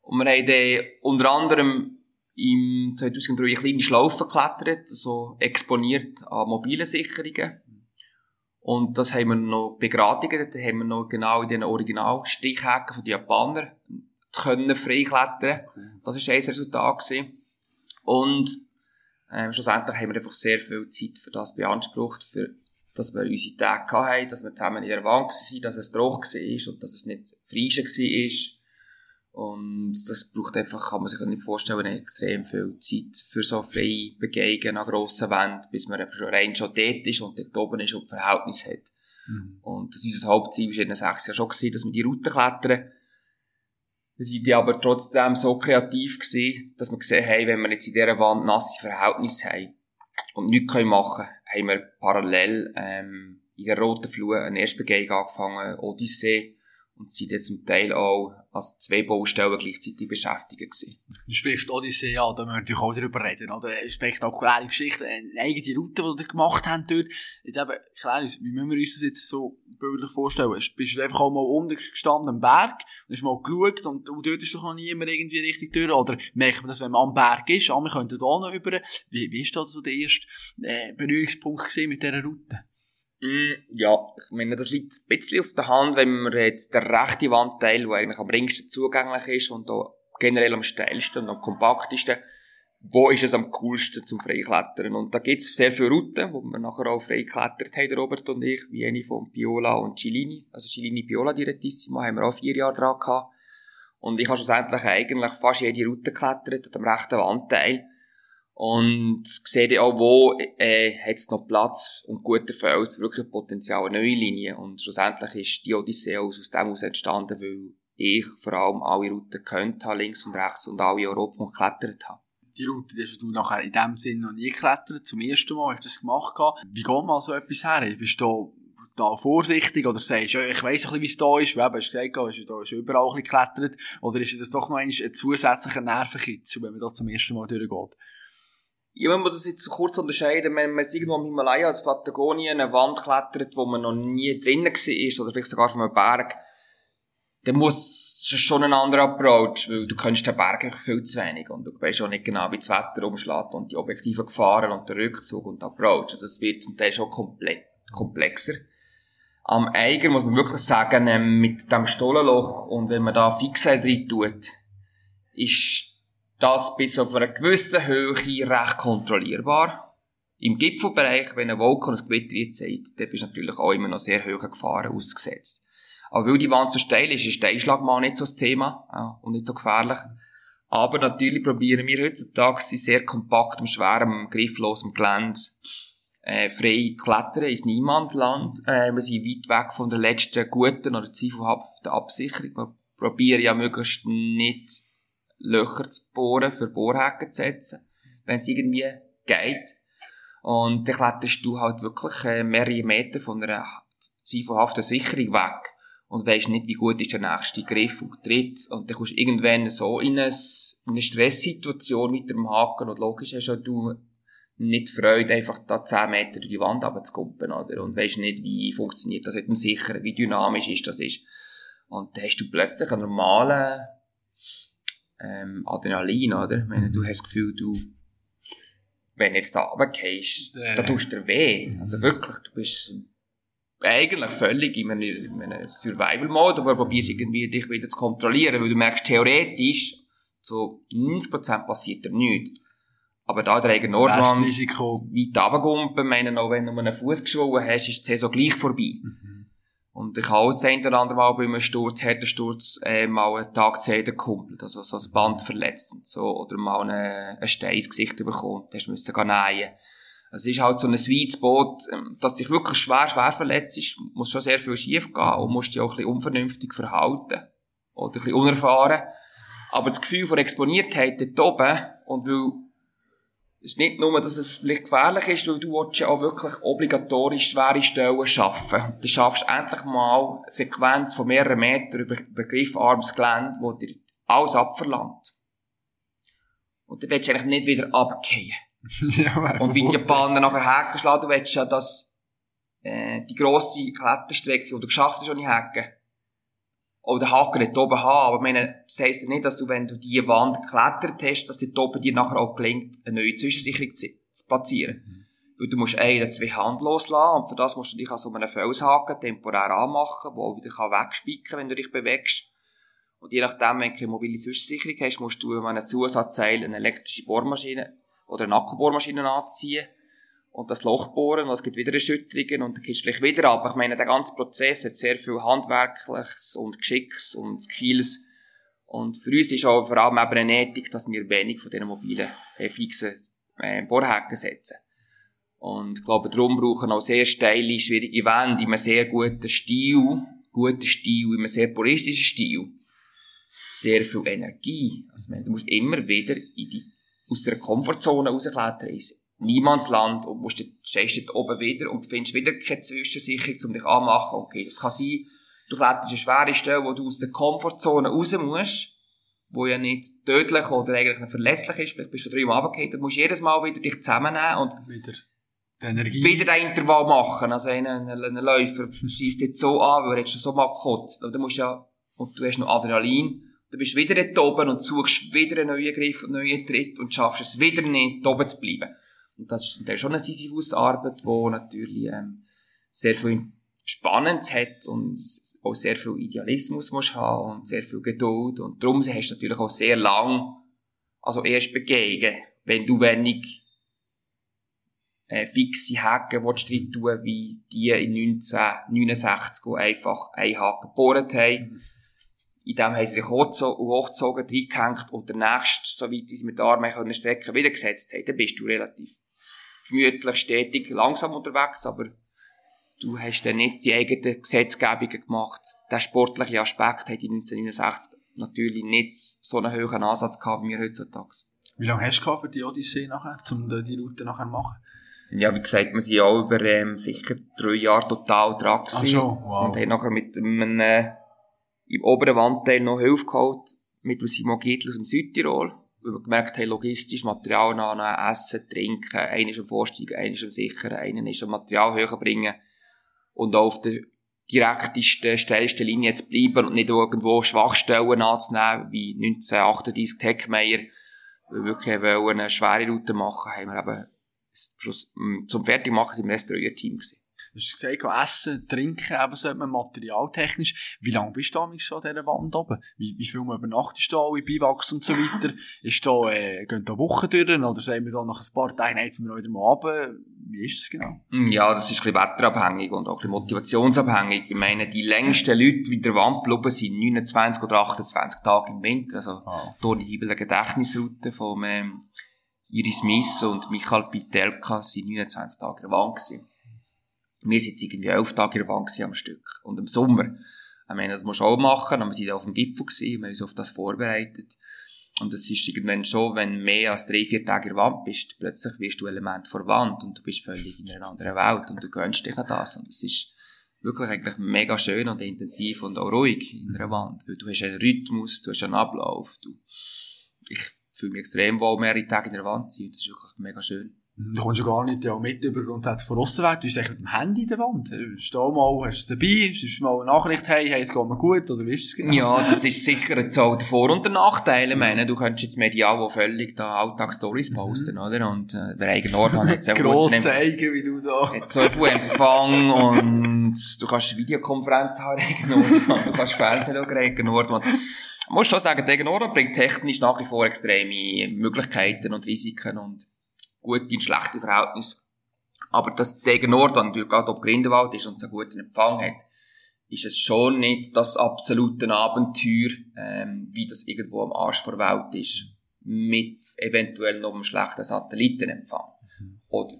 Und wir haben dann unter anderem im 2003 eine kleine Schlaufe geklettert, so exponiert an mobilen Sicherungen. Und das haben wir noch begradigt, da haben wir noch genau in den Originalstichhäken von den Japanern können freiklettern. Das war ein Resultat gewesen. Und ähm, schlussendlich haben wir einfach sehr viel Zeit für das beansprucht, für, dass wir unsere Tage hatten, dass wir zusammen in der Wand waren, dass es trocken war und dass es nicht frisch war. Und das braucht einfach, kann man sich nicht vorstellen, extrem viel Zeit für so freie Begehungen an grossen Wänden, bis man einfach schon rein schon dort ist und dort oben ist und Verhältnis hat. Mhm. Und das unser Hauptziel war in den sechs Jahren schon gewesen, dass wir die Route klettern. Wir sind aber trotzdem so kreativ gewesen, dass wir gesehen haben, wenn wir jetzt in dieser Wand nasse Verhältnisse haben und nichts machen können, haben wir parallel ähm, in der Roten Flur eine erste Begehung angefangen, Odyssee, und sind jetzt zum Teil auch als zwei Baustellen gleichzeitig beschäftigt gewesen. Du sprichst Odyssee an, da müssen wir natürlich auch darüber reden, oder? Eine spektakuläre Geschichte, eine eigene Route, die ihr gemacht habt dort. Jetzt eben, klar, wie müssen wir uns das jetzt so bildlich vorstellen? Bist du einfach auch mal unten gestanden am Berg und hast mal geschaut und, und dort ist doch noch niemand irgendwie richtig durch? Oder merkt man das, wenn man am Berg ist, ah, wir könnten da noch über. Wie, wie ist da so der erste äh, Berührungspunkt mit dieser Route? Mm, ja, ich meine, das liegt ein bisschen auf der Hand, wenn man jetzt der rechte Wandteil, der eigentlich am ringsten zugänglich ist und da generell am steilsten und am kompaktesten, wo ist es am coolsten zum Freiklettern? Und da gibt es sehr viele Routen, wo wir nachher auch freiklettert haben, Robert und ich, wie eine von Piola und Cillini, also Cillini Piola Direttissimo, haben wir auch vier Jahre dran gehabt. Und ich habe schlussendlich eigentlich fast jede Route geklettert, am rechten Wandteil. Und sehe auch, wo äh, hat es noch Platz und guter Fels, wirklich Potenzial, neue Linie. Und schlussendlich ist die Odyssee aus, dem aus entstanden, weil ich vor allem alle Routen gekannt habe, links und rechts, und alle Europa geklettert habe. Die Route die hast du nachher in dem Sinne noch nie geklettert, zum ersten Mal hast du das gemacht. Wie geht man so etwas her? Bist du da vorsichtig oder sagst du, ja, ich weiss ein bisschen, wie es da ist, wie eben, hast du gesagt, da schon überall geklettert, oder ist das doch noch ein zusätzlicher Nervenkitzel, wenn man da zum ersten Mal durchgeht? Ja, man das jetzt kurz unterscheiden, wenn man jetzt irgendwo im Himalaya als Patagonien eine Wand klettert, wo man noch nie drinnen war, oder vielleicht sogar von einem Berg, dann muss es schon ein anderer Approach, weil du kennst den Berg viel zu wenig und du weißt auch nicht genau, wie das Wetter umschlägt und die objektiven Gefahren und der Rückzug und der Approach. Also es wird zum Teil schon komplexer. Am Eiger muss man wirklich sagen, ähm, mit dem Stollenloch und wenn man da Fixheit rein tut, ist das bis auf eine gewisse Höhe recht kontrollierbar. Im Gipfelbereich, wenn ein Wolken und ein Gewitter jetzt seht, dann bist du natürlich auch immer noch sehr hohe Gefahren ausgesetzt. Aber weil die Wand so steil ist, ist der Einschlag mal nicht so das Thema ja, und nicht so gefährlich. Aber natürlich probieren wir heutzutage sehr kompaktem, schwerem, grifflosem Gelände äh, frei zu klettern ins Niemandland. Äh, wir sind weit weg von der letzten guten oder zweifelhaften Absicherung. Wir probieren ja möglichst nicht Löcher zu bohren, für Bohrhaken zu setzen, wenn es irgendwie geht. Und dann kletterst du halt wirklich äh, mehrere Meter von einer zweifelhaften Sicherung weg und weisst nicht, wie gut ist der nächste Griff und Tritt. Und dann kommst du irgendwann so in eine, in eine Stresssituation mit dem Haken und logisch hast du nicht Freude, einfach da 10 Meter durch die Wand runterzukuppen, oder? Und weisst nicht, wie funktioniert das mit dem Sichern, wie dynamisch ist das ist. Und dann hast du plötzlich einen normalen ähm, Adrenalin, oder? Ich meine, du hast das Gefühl, du, wenn jetzt da runtergehst, äh. da tust du dir weh. Also wirklich, du bist eigentlich völlig in einem, in einem Survival-Mode, aber probierst irgendwie dich wieder zu kontrollieren, weil du merkst, theoretisch, so 90% passiert dir nichts. Aber da der eigene Nordwand weit runtergumpen, meine auch wenn du einen Fuß geschwollen hast, ist die Saison gleich vorbei. Mhm. Und ich habe das eine oder andere Mal bei einem Sturz, harten Sturz, äh, mal einen Tag Zähne gekumpelt, also so ein Band verletzt und so, oder mal einen, einen Stein ins Gesicht bekommen, hast müssen gehen nähen. Es ist halt so ein Sweet Spot, ähm, dass dich wirklich schwer, schwer verletzt ist, muss schon sehr viel schief gehen und musst dich auch ein bisschen unvernünftig verhalten. Oder ein bisschen unerfahren. Aber das Gefühl von Exponiertheit dort oben, und weil ist nicht nur, dass es vielleicht gefährlich ist, weil du willst ja auch wirklich obligatorisch schwere Stellen schaffen. Du schaffst endlich mal eine Sequenz von mehreren Metern über begriffarmes Gelände, wo dir alles abverlangt. Und dann willst du eigentlich nicht wieder abgehen. ja, Und wie die Japaner nachher Haken schlagen, du willst ja, dass äh, die grosse Kletterstrecke, die du geschafft hast, ohne Haken, oder Haken nicht oben haben. Aber meine, das heisst ja nicht, dass du, wenn du die Wand geklettert hast, dass dort oben dir nachher auch gelingt, eine neue Zwischensicherung zu, zu platzieren. Mhm. Weil du musst ein oder zwei Hand loslassen und für das musst du dich an so einem Felshaken temporär anmachen, der auch wieder kann wegspicken wenn du dich bewegst. Und je nachdem, wenn du eine mobile Zwischensicherung hast, musst du an einem Zusatzteil eine elektrische Bohrmaschine oder eine Akkubohrmaschine anziehen und das Loch bohren und es gibt wieder Erschütterungen und dann gehst du vielleicht wieder ab. Ich meine, der ganze Prozess hat sehr viel Handwerkliches und Geschicks und Skills und für uns ist auch vor allem eben eine Ethik, dass wir wenig von diesen mobilen, äh, fixen äh, Bohrhaken setzen. Und ich glaube, darum brauchen auch sehr steile, schwierige Wände in einem sehr guten Stil, guten Stil, in einem sehr puristischen Stil, sehr viel Energie. Also, meine, du musst immer wieder in die, aus der Komfortzone rausklettern, Niemandsland, und musst, dann stehst dort oben wieder und findest wieder keine Zwischensicherung, um dich anzumachen. Okay, das kann sein, du kletterst eine schwere Stelle, wo du aus der Komfortzone raus musst, wo ja nicht tödlich oder eigentlich verletzlich ist, vielleicht bist du dreimal runtergefallen, dann musst du jedes Mal wieder dich zusammennehmen und Wieder wieder ein Intervall machen. Also ein, ein, ein Läufer schießt jetzt so an, weil er jetzt schon so mal gekotzt. Und du musst ja, und du hast noch Adrenalin, du bist wieder dort oben und suchst wieder einen neuen Griff und einen neuen Tritt und schaffst es wieder nicht, oben zu bleiben. Und das ist zum Teil schon eine Sisyphus-Arbeit, die natürlich ähm, sehr viel Spannendes hat und auch sehr viel Idealismus musst haben und sehr viel Geduld. Und darum hast du natürlich auch sehr lang, also erst begegnen, wenn du wenig äh, fixe Haken willst drin tun, wie die in 1969, die einfach einen Haken gebohrt haben. In dem haben sie sich hochgezogen, reingehängt und der nächste, so weit wie sie mit den Armen können strecken, wieder gesetzt haben. Dann bist du relativ gemütlich, stetig, langsam unterwegs, aber du hast dann nicht die eigenen Gesetzgebungen gemacht. Der sportliche Aspekt hat in 1969 natürlich nicht so einen hohen Ansatz gehabt wie wir heutzutage. Wie lange hast du für die Odyssee nachher, um die Route nachher zu machen? Ja, wie gesagt, wir sind auch über ähm, sicher drei Jahre total dran Ach gewesen. schon, wow. Und haben nachher mit einem, äh, im oberen Wandteil noch Hilfe geholt, mit dem Simon Gietl aus dem Südtirol. Gemerkt haben, logistisch Material nachnehmen, essen, trinken, einer ist am Vorsteigen, einer ist am Sichern, einer ist am Material höher bringen. Und auch auf der direktesten, schnellsten Linie zu bleiben und nicht irgendwo Schwachstellen anzunehmen, wie 1938 Heckmeier. Weil wir wirklich wollen eine schwere Route machen, haben wir eben zum Fertigmachen sind wir erst ein Team gewesen. Du hast gesagt, essen, trinken, eben sollte man materialtechnisch. Wie lange bist du damals so an dieser Wand oben? Wie, wie viel übernachtest du da, in Biwaks und so weiter? ist da, äh, gehen da Wochen durch? Oder sagen wir da nach ein paar Tagen, jetzt wir wieder mal runter? Wie ist das genau? Mm, Ja, das ist ein bisschen wetterabhängig und auch ein bisschen motivationsabhängig. Ich meine, die längsten Leute wie der Wand geblieben sind 29 oder 28 Tage im Winter. Also, Ah. durch die Hibel Gedächtnisroute von ähm, Iris Miss und Michael Pitelka sind 29 Tage in der Wand gewesen. Wir sind irgendwie 11 Tage in der Wand am Stück. Und im Sommer, ich meine, das musst du auch machen, aber wir sind auf dem Gipfel gewesen, wir haben uns auf das vorbereitet. Und es ist irgendwann schon, wenn mehr als drei, vier Tage in der Wand bist, plötzlich wirst du Element vor Wand und du bist völlig in einer anderen Welt und du gönnst dich an das. Und es ist wirklich eigentlich mega schön und intensiv und auch ruhig in einer Wand, weil du hast einen Rhythmus, du hast einen Ablauf, du, ich fühle mich extrem wohl, mehrere Tage in der Wand zu sein, das ist wirklich mega schön. Du kommst ja gar nicht ja, mit über grundsätzlich von Aussenwert. Du bist eigentlich mit dem Handy in der Wand. Steh mal, hast du es dabei, schreibst mal eine Nachricht, hey, hey, es geht mir gut, oder wie ist es genau? Ja, das ist sicher jetzt auch der Vor- und der Nachteil. Ich meine, du könntest jetzt medial auch völlig da Alltagsstories posten, oder? Und äh, der eigene Ort hat jetzt auch Gross gut, zeigen, wie du da... hat so viel Empfang und du kannst Videokonferenzen haben, eigenen Ort, du kannst Fernsehen schauen, eigenen Ort. Man muss schon sagen, der eigene Ort bringt technisch nach wie vor extreme Möglichkeiten und Risiken und gute und schlechte Verhältnisse. Aber dass der Ort, natürlich gerade ob Grindelwald ist und so einen guten Empfang hat, ist es schon nicht das absolute Abenteuer, ähm, wie das irgendwo am Arsch der Welt ist, mit eventuell noch einem schlechten Satellitenempfang. Oder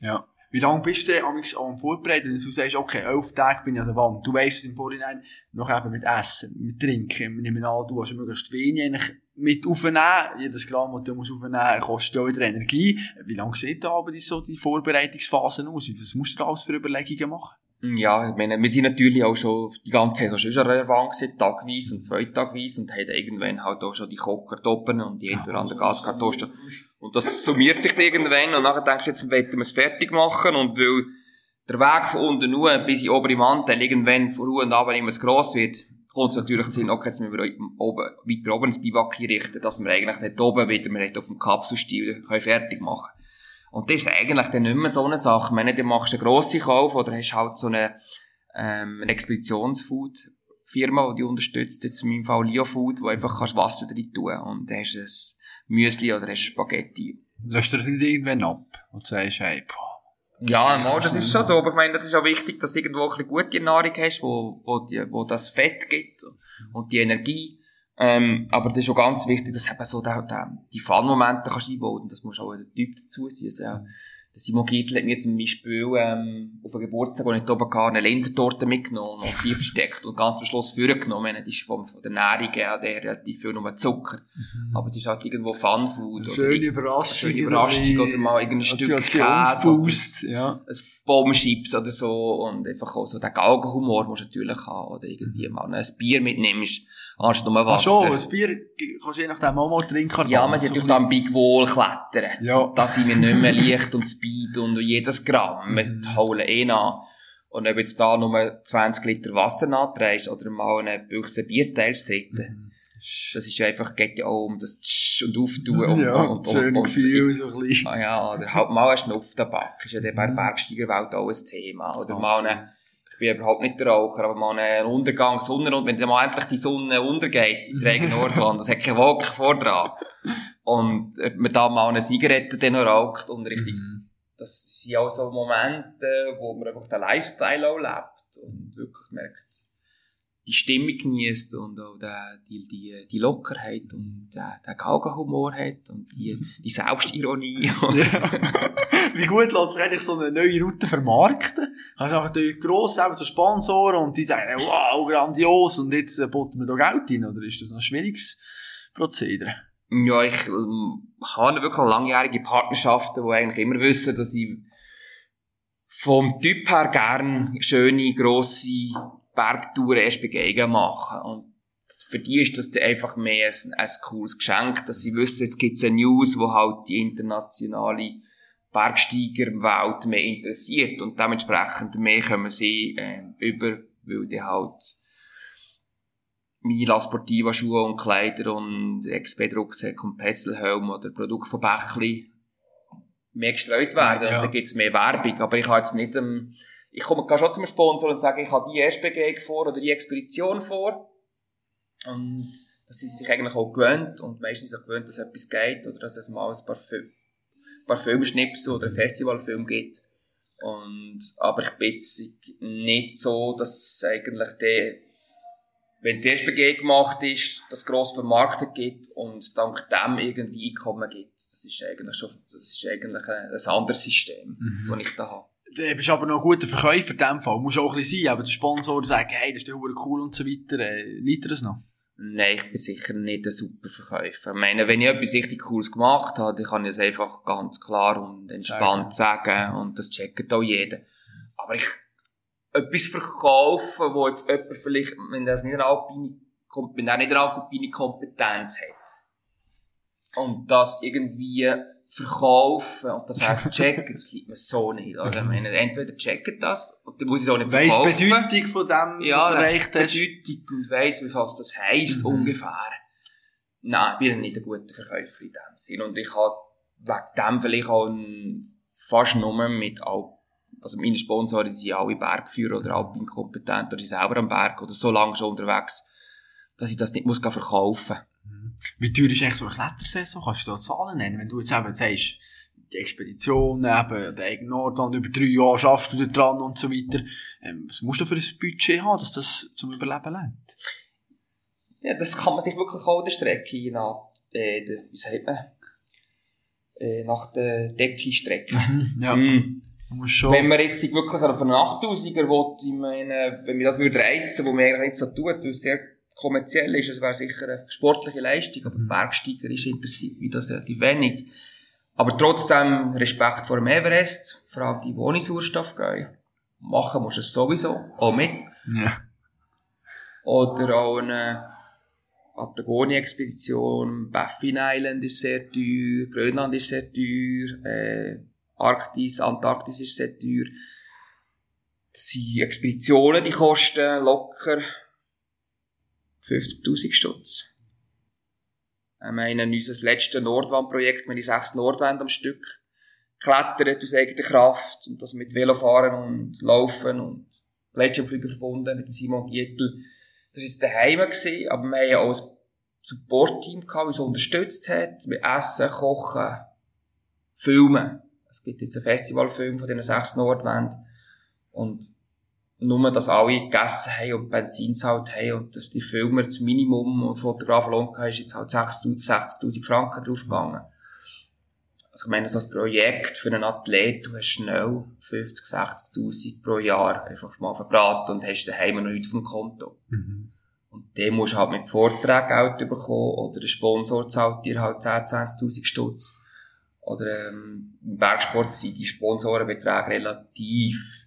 Ja. Wie lange bist du am Vorbereiten, wenn du sagst, okay, elf Tage bin ich an der Wand. Du weißt es im Vorhinein noch eben mit Essen, mit Trinken. Nehme an, du hast möglichst wenig mit aufnehmen. Jedes Gramm, das du musst aufnehmen kostet ja wieder Energie. Wie lange sieht da aber die, so die Vorbereitungsphase aus? Was musst du da alles für Überlegungen machen? Ja, ich meine, wir sind natürlich auch schon die ganze Zeit schon schon relevant gewesen, tagweise und zweitagweise und haben irgendwann halt auch schon die Kocher oben und die oder andere Gaskartusche. Und das summiert sich irgendwann und nachher denkst du, jetzt wollen wir es fertig machen und weil der Weg von unten nur bis in den oberen Mantel irgendwann von und aber immer zu gross wird, kommt es natürlich zu okay, jetzt müssen wir oben, weiter oben ins Biwak einrichten, dass wir eigentlich nicht oben wieder, wir auf dem Kapselstil können fertig machen Und das ist eigentlich dann nicht mehr so eine Sache. Ich meine, du machst eine grosse Kauf oder hast halt so eine, ähm, eine Expeditionsfood Firma, die dich unterstützt, jetzt in meinem Fall Leo wo einfach kannst Wasser drin tun und dann hast ein Müsli oder hast Spaghetti. Lässt du das nicht irgendwann ab und sagst, hey, boah, ja, mal, das ist schon so, aber ich meine, das ist auch wichtig, dass du irgendwo ein bisschen gute Nahrung hast, wo, wo, die, wo das Fett gibt und die Energie. Ähm, aber das ist auch ganz wichtig, dass du eben so die, die, die Fun-Momente kannst einbauen das muss auch der Typ dazu sein. Also, der Simon Gietl hat mir zum Beispiel ähm, auf einem Geburtstag, wo ich oben gar eine Linsentorte mitgenommen und die versteckt und ganz am Schluss vorgenommen. Das ist von, von der Nährung her, der relativ viel nur Zucker. Mhm. Aber es ist halt irgendwo Fun-Food. Schöne Überraschung. Schöne Überraschung oder mal irgendein Stück Käse. Oder ja. ein Bombenschips oder so und einfach auch so den Galgenhumor musst du natürlich haben oder irgendwie mal ein Bier mitnimmst, anstatt nur Wasser. Ach schon, ein Bier kannst du je nachdem auch mal trinken. Ja, man sieht so dann Big Wall klettern. Ja. Da sind wir nicht mehr Licht und Speed und jedes Gramm, wir mhm. holen eh nach. Und ob jetzt da nur 20 Liter Wasser nachträgst oder mal eine Büchse Bier teilst, mhm. Das ist einfach, geht ja auch um das Tsch und Auftun. Und, ja, und, und, schöne und, Gefühl, so ein bisschen. Ah ja, oder halt mal ein Schnupftabak, ist ja der bei der mhm. Bergsteigerwelt auch ein Thema. Oder mal eine, ich bin überhaupt nicht der Raucher, aber mal einen Untergang, Sonne, wenn dann mal endlich die Sonne untergeht, in der Nordwand, das hat keine Wolke vor dran. Und ob man da mal eine Zigarette dann noch raucht und richtig, mhm. das sind auch so Momente, wo man einfach den Lifestyle auch lebt und wirklich merkt, die Stimmung genießt und auch die, die, die Lockerheit und der, der Galgenhumor hat und die, die Selbstironie. ja. Wie gut lässt sich eigentlich so eine neue Route vermarkten? Hast du natürlich gross selber so Sponsoren und die sagen, wow, grandios und jetzt äh, boten wir da Geld rein oder ist das ein schwieriges Prozedere? Ja, ich ähm, habe wirklich langjährige Partnerschaften, die eigentlich immer wissen, dass ich vom Typ her gern schöne, grosse Bergtouren erst begegnen machen. Und für die ist das einfach mehr ein, ein cooles Geschenk, dass sie wissen, jetzt gibt es eine News, wo halt die internationale Bergsteigerwelt mehr interessiert und dementsprechend mehr können sie äh, über, weil die halt Mila Sportiva Schuhe und Kleider und XP Rucksack und Petzelhelm oder Produkte von Bächli mehr gestreut werden ja. und dann gibt es mehr Werbung. Aber ich habe jetzt nicht, ähm, ich komme schon zum Sponsor und sage, ich habe die SPG vor oder die Expedition vor. Und dass sie sich eigentlich auch gewöhnt und meistens auch gewöhnt, dass etwas geht oder dass es mal ein Parfüm, Parfümschnipsel oder ein Festivalfilm gibt. Und, aber ich bin jetzt nicht so, dass es eigentlich der, wenn die SPG gemacht ist, das gross vermarktet gibt und dank dem irgendwie Einkommen gibt. Das ist eigentlich schon, das ist eigentlich ein, ein anderes System, mhm. das ich da habe du bist aber noch ein guter Verkäufer in dem Fall. Muss auch ein bisschen sein, aber der Sponsor sagt, hey, das ist ja cool und so weiter. Äh, Liegt das noch? Nein, ich bin sicher nicht ein super Verkäufer. Ich meine, wenn ich etwas richtig Cooles gemacht habe, dann kann ich es einfach ganz klar und entspannt sagen, sagen und das checkt auch jeder. Aber ich, etwas verkaufen, wo jetzt jemand vielleicht, wenn das nicht eine alpine, wenn er nicht eine alpine Kompetenz hat, und das irgendwie verkaufen und das heisst checken, das liegt mir so nicht. Oder? Ich meine, entweder checken das und dann muss ich es auch nicht verkaufen. Weiss Bedeutung von dem, ja, was du erreicht hast. Bedeutung und weiss, wie was das heisst mhm. ungefähr. Nein, ich bin nicht ein guter Verkäufer in dem Sinn. Und ich habe wegen dem vielleicht auch fast nur mit Alp, also meine Sponsoren sind alle Bergführer oder Alpinkompetent oder sind selber am Berg oder so lange schon unterwegs, dass ich das nicht muss verkaufen muss. Wie teuer ist eigentlich so eine Klettersaison? Kannst du da Zahlen nennen? Wenn du jetzt eben sagst, die Expedition, eben, der eigene Nordwand, über drei Jahre schaffst du da dran und so weiter. Ähm, was musst du für ein Budget haben, dass das zum Überleben lernt? Ja, das kann man sich wirklich auch der Strecke nach, äh, der, wie sagt man, äh, nach der Decke Mhm, ja. Mhm. Wenn man jetzt wirklich auf einen 8000er will, ich meine, wenn man das würde reizen, wo man eigentlich nicht so tut, weil es sehr kommerziell ist, es wäre sicher eine sportliche Leistung, aber mhm. Bergsteiger ist interessiert wie das relativ wenig. Aber trotzdem Respekt vor dem Everest, vor allem die, die ohne Sauerstoff gehen. Machen musst du es sowieso, auch mit. Ja. Oder auch eine, Patagonia-Expedition, Baffin Island ist sehr teuer, Grönland ist sehr teuer, äh, Arktis, Antarktis ist sehr teuer. Das sind Expeditionen, die kosten locker 50.000 Stutz. Ich meine, unser letztes Nordwandprojekt, wir die sechs Nordwände am Stück klettert aus eigener Kraft und das mit Velofahren und Laufen und Gletscherflügen verbunden mit Simon Giettel. Das war jetzt daheim, gewesen, aber wir ja auch ein Support-Team das uns unterstützt hat, mit Essen, Kochen, Filmen. Es gibt jetzt einen Festivalfilm von diesen sechs Nordwänden und nur, dass alle gegessen haben und Benzin zahlt haben und dass die Filmer das Minimum und Fotografen lohnt ist jetzt halt 60.000 Franken draufgegangen. Also ich meine, so ein Projekt für einen Athlet, du hast schnell 50, 60'000 pro Jahr einfach mal verbraten und hast daheim noch nichts auf dem Konto. Mhm. Und den musst du halt mit Vorträgen Geld bekommen oder der Sponsor zahlt dir halt 10, 20'000 Stutz. Oder ähm, im Bergsport sind die Sponsorenbeträge relativ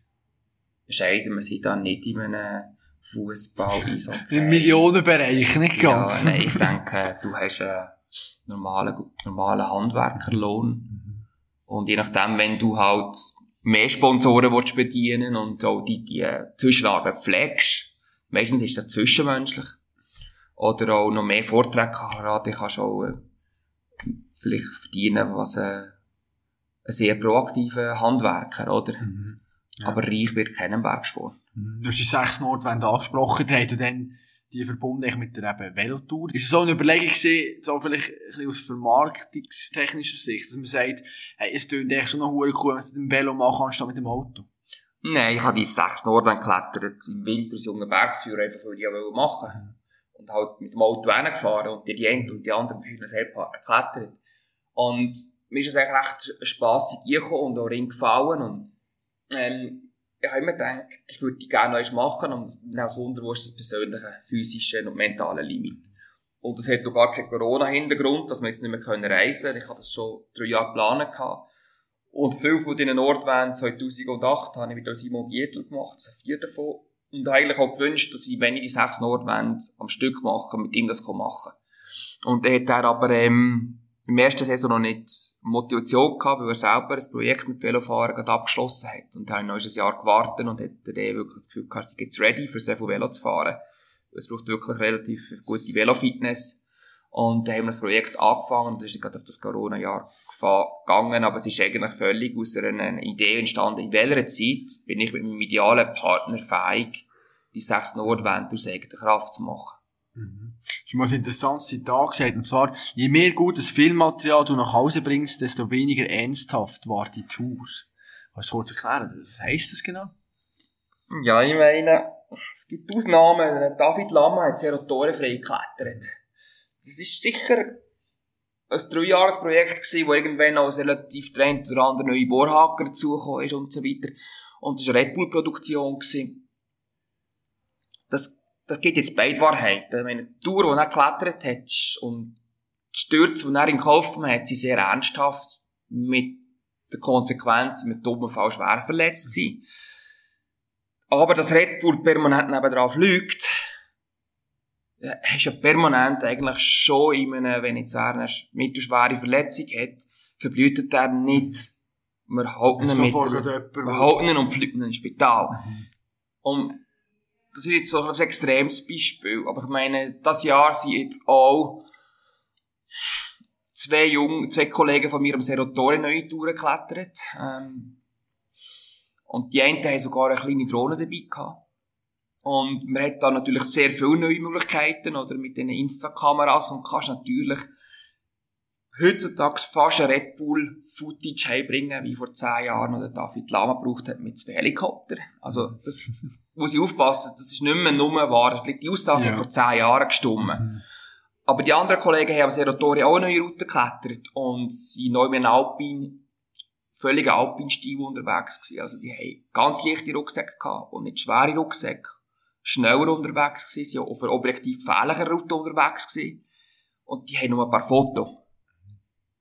bescheiden. Man sieht da nicht in einem Fußball, Eishockey. Im Millionenbereich, nicht ganz. Ja, nein, ich denke, du hast... Äh, normalen, normalen Handwerkerlohn. Mhm. Und je nachdem, wenn du halt mehr Sponsoren willst bedienen und auch die, die Zwischenarbeit pflegst, meistens ist das zwischenmenschlich, oder auch noch mehr Vorträge kannst du auch äh, vielleicht verdienen, was äh, ein sehr proaktiver Handwerker, oder? Mhm. Ja. Aber reich wird keinem Bergsport. Mhm. Du hast die sechs Nordwände angesprochen, die haben dann die verbunden mit der eben Velotour. Ist es so eine Überlegung gewesen, so vielleicht ein bisschen aus vermarktungstechnischer Sicht, dass man sagt, hey, es tönt echt schon noch cool, wenn du mit dem Velo machen anstatt mit dem Auto? Nein, ich habe die sechs Nordwände geklettert, im Winter so einen Bergführer, einfach weil ich ja machen wollte. Und halt mit dem Auto gefahren und die eine und die anderen einen Selbstpartner geklettert. Und mir ist es eigentlich recht spassig gekommen und auch ring gefallen und, ähm, ich habe immer gedacht, ich würde die gerne noch machen und auch Wunder, wo ist das persönliche, physische und mentale Limit. Und es hat auch gar keinen Corona-Hintergrund, dass wir jetzt nicht mehr reisen können. Ich habe das schon drei Jahre geplant. Und viele von diesen Nordwänden 2008 habe ich mit Simon Gietl gemacht, also vier davon. Und eigentlich auch gewünscht, dass ich, wenn ich die sechs Nordwände am Stück mache, mit ihm das machen kann. Und dann hat er aber, ähm, im ersten Saison noch nicht Motivation gehabt, weil er selber ein Projekt mit Velofahren gerade abgeschlossen hat. Und dann noch ein Jahr gewartet und hätte dann wirklich das Gefühl gehabt, ich jetzt ready, für so viel Velo zu fahren. Es braucht wirklich relativ gute Velofitness. Und dann haben wir das Projekt angefangen und das ist gerade auf das Corona-Jahr gegangen, aber es ist eigentlich völlig aus einer Idee entstanden, in welcher Zeit bin ich mit meinem idealen Partner fähig, die sechs Nordwände aus eigener Kraft zu machen. Mhm. Ich mal ein interessantes Zitat gesagt, und zwar, je mehr gutes Filmmaterial du nach Hause bringst, desto weniger ernsthaft war die Tour. Was kurz erklären, was heisst das genau? Ja, ich meine, es gibt Ausnahmen. David Lama hat serotorenfrei geklettert. Das ist sicher ein Dreijahresprojekt gewesen, wo irgendwann auch relativ Trend oder andere neue Bohrhaker dazugekommen ist und so weiter. Und das war eine Red Bull-Produktion. Das das geht jetzt beide Wahrheiten. Wenn die Tour, die er geklettert hat, und die Stürze, die er in Kauf genommen hat, sind sehr ernsthaft mit der Konsequenz, mit dummen Fall schwer verletzt sein. Aber dass Red Bull permanent nebenan fliegt, ja, hast ja permanent eigentlich schon in einem, wenn jetzt er eine mittelschwere Verletzung hat, verblühtet er nicht. Wir halten ihn mit, wir halten ihn und fliegen ins Spital. Mhm. Und das ist jetzt so ein extremes Beispiel, aber ich meine, das Jahr sind jetzt auch zwei Jungen, zwei Kollegen von mir am Serotore neue Touren geklettert. Ähm, und die einen haben sogar eine kleine Drohne dabei gehabt. Und man hat da natürlich sehr viele neue Möglichkeiten, oder mit den Insta-Kameras und kannst natürlich heutzutage fast ein Red Bull Footage heimbringen, wie vor zehn Jahren oder David Lama gebraucht hat mit zwei Helikoptern. Also, das muss ich aufpassen, das ist nicht mehr nur wahr. Vielleicht die Aussage ja. vor zehn Jahren gestimmt. Mhm. Aber die anderen Kollegen haben am Serotori auch eine neue Route geklettert und sind neu mit einem Alpin, völligen Alpin-Stil unterwegs gewesen. Also die haben ganz leichte Rucksäcke gehabt und nicht schwere Rucksäcke. Schneller unterwegs gewesen, sind auf einer objektiv gefährlichen Route unterwegs gewesen. Und die haben nur ein paar Fotos.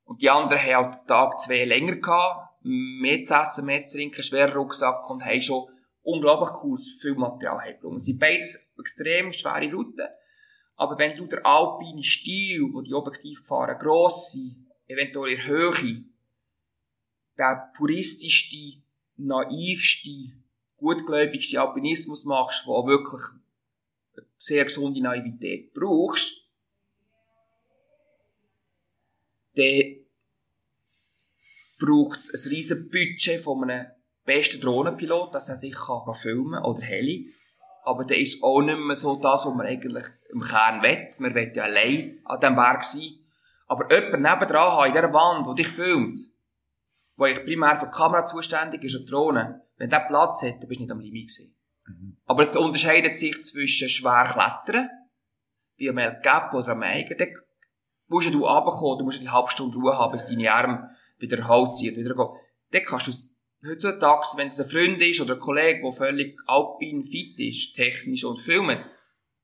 Und die anderen haben halt den Tag zwei länger gehabt, mehr zu essen, mehr zu trinken, schwerer Rucksack und haben schon unglaublich cooles Filmmaterial hergebracht. Es sind beides extrem schwere Routen. Aber wenn du der alpine Stil, wo die objektiv fahren, gross sind, eventuell in Höhe, der puristischste, naivste, gutgläubigste Alpinismus machst, wo wirklich eine sehr gesunde Naivität brauchst, dann braucht es ein riesen Budget von einem besten Drohnenpilot, dass er sich kann filmen oder Heli. Aber dann ist auch nicht mehr so das, was man eigentlich im Kern will. Man will ja allein an diesem Berg sein. Aber jemand nebendran haben, in dieser Wand, die dich filmt, wo ich primär für die Kamera zuständig ist und Drohne, wenn der Platz hat, dann bist du nicht am Limit gewesen. Mhm. Aber es unterscheidet sich zwischen schwer klettern, wie am El Gap oder am Eigen. Dann musst du runterkommen, du musst die halbe Stunde Ruhe haben, bis deine Arme wieder Halt ziehen, wieder gehen. Dann kannst du heutzutage, wenn es ein Freund ist oder ein Kollege, der völlig alpin fit ist, technisch und filmt,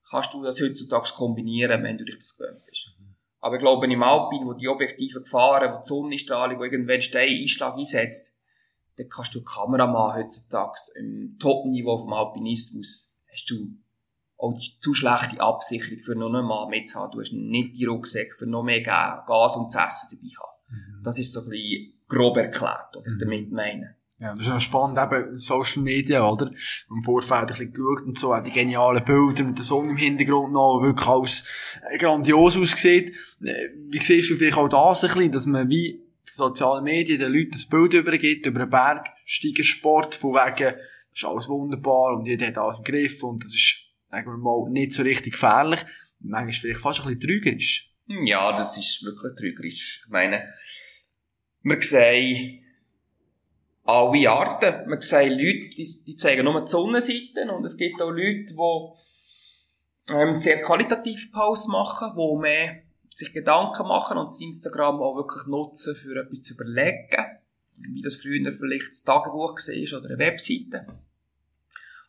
kannst du das heutzutage kombinieren, wenn du dich das gewöhnt bist. Mhm. Aber ich glaube, im Alpin, wo die objektiven Gefahren, wo die Sonnenstrahlung, wo irgendwann Stein-Einschlag einsetzt, dann kannst du Kameramann heutzutage im Top-Niveau vom Alpinismus, hast du auch die zu schlechte Absicherung für noch einen Mann mitzuhaben. Du hast nicht die Rucksäcke für noch mehr Gas und zu essen dabei haben. Mhm. Das ist so ein bisschen grob erklärt, was ich mhm. damit meine. Ja, das ist auch spannend, eben Social Media, oder? Im Vorfeld ein bisschen geschaut und so, die genialen Bilder mit der Sonne im Hintergrund noch, wirklich alles äh, grandios aussieht. Äh, wie siehst du vielleicht auch das ein bisschen, dass man wie sozialen Medien den Leuten das Bild übergibt, über einen Bergsteigersport, von wegen, das ist alles wunderbar und jeder hat alles im Griff und das ist, sagen wir mal, nicht so richtig gefährlich. Manchmal vielleicht fast ein bisschen trügerisch. Ja, das ist wirklich trügerisch. Ich meine, wir sehen alle Arten. Wir sehen Leute, die, die zeigen nur die Sonnenseiten und es gibt auch Leute, die ähm, sehr qualitative Posts machen, die mehr sich Gedanken machen und das Instagram auch wirklich nutzen, für etwas zu überlegen. Wie das früher vielleicht das Tagebuch war oder eine Webseite.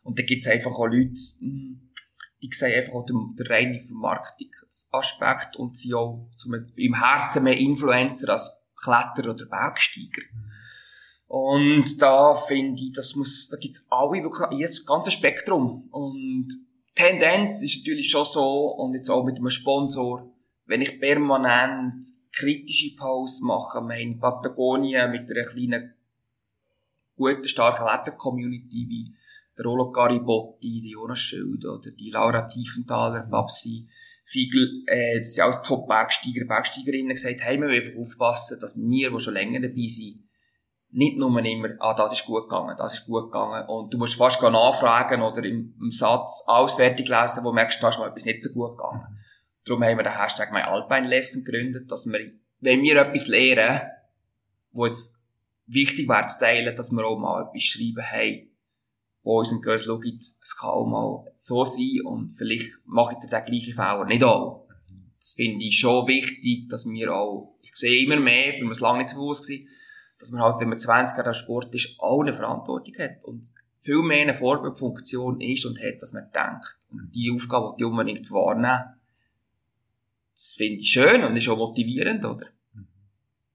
Und da gibt es einfach auch Leute, hm, die sehen einfach auch den, den reinen Vermarktungsaspekt und sind auch zum, im Herzen mehr Influencer als Kletterer oder Bergsteiger. Und da finde ich, das muss, da gibt's alle wirklich, das ganze Spektrum. Und Tendenz ist natürlich schon so, und jetzt auch mit einem Sponsor, wenn ich permanent kritische Posts mache, wir haben Patagonien mit einer kleinen, guten, starken Letter-Community wie der Rolo Garibotti, der Jonas Schild oder die Laura Tiefenthaler, Babsi Fiegel, äh, das sind alles Top-Bergsteiger, Bergsteigerinnen gesagt, hey, wir müssen aufpassen, dass wir, die schon länger dabei sind, nicht nur immer, ah, das ist gut gegangen, das ist gut gegangen. Und du musst fast nachfragen oder im, im Satz alles fertig lesen, wo du merkst, da ist mal etwas nicht so gut gegangen. Darum haben wir den Hashtag MyAlpine gegründet, dass wir, wenn wir etwas lernen, wo es wichtig wäre zu teilen, dass wir auch mal etwas schreiben, hey, wo uns ein Girls schaut, es kann auch mal so sein und vielleicht macht ihr den gleichen Fehler nicht auch. Das finde ich schon wichtig, dass wir auch, ich sehe immer mehr, bin mir lange nicht so bewusst gewesen, dass man halt, wenn man 20 Jahre Sport ist, auch eine Verantwortung hat und viel mehr eine Vorbildfunktion ist und hat, dass man denkt. Und die Aufgabe, die unbedingt wahrnehmen, das finde ich schön und ist auch motivierend, oder? Mhm.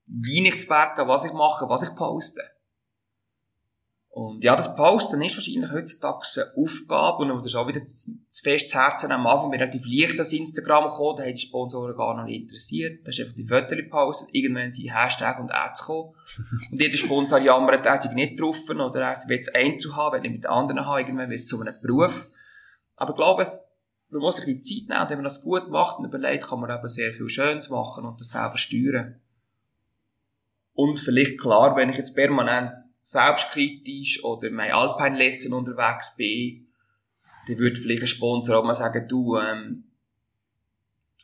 Wie ich zu bergen, was ich mache, was ich poste. Und ja, das Posten ist wahrscheinlich heutzutage eine Aufgabe und das ist auch wieder zu, fest zu Herzen am Anfang wir relativ leicht das Instagram gekommen, da haben die Sponsoren gar noch nicht interessiert. Da ist einfach die Fotos gepostet, irgendwann sind Hashtag und Ads gekommen. und jeder Sponsor jammert, er sich nicht getroffen oder er will es einzu haben, will nicht mit anderen haben, irgendwann wird es zu einem Beruf. Aber ich glaube, man muss sich die Zeit nehmen, und wenn man das gut macht und überlegt, kann man eben sehr viel Schönes machen und das selber steuern. Und vielleicht klar, wenn ich jetzt permanent selbstkritisch oder mein Alpine Lesson unterwegs bin, dann würde vielleicht ein Sponsor auch mal sagen, du, ähm,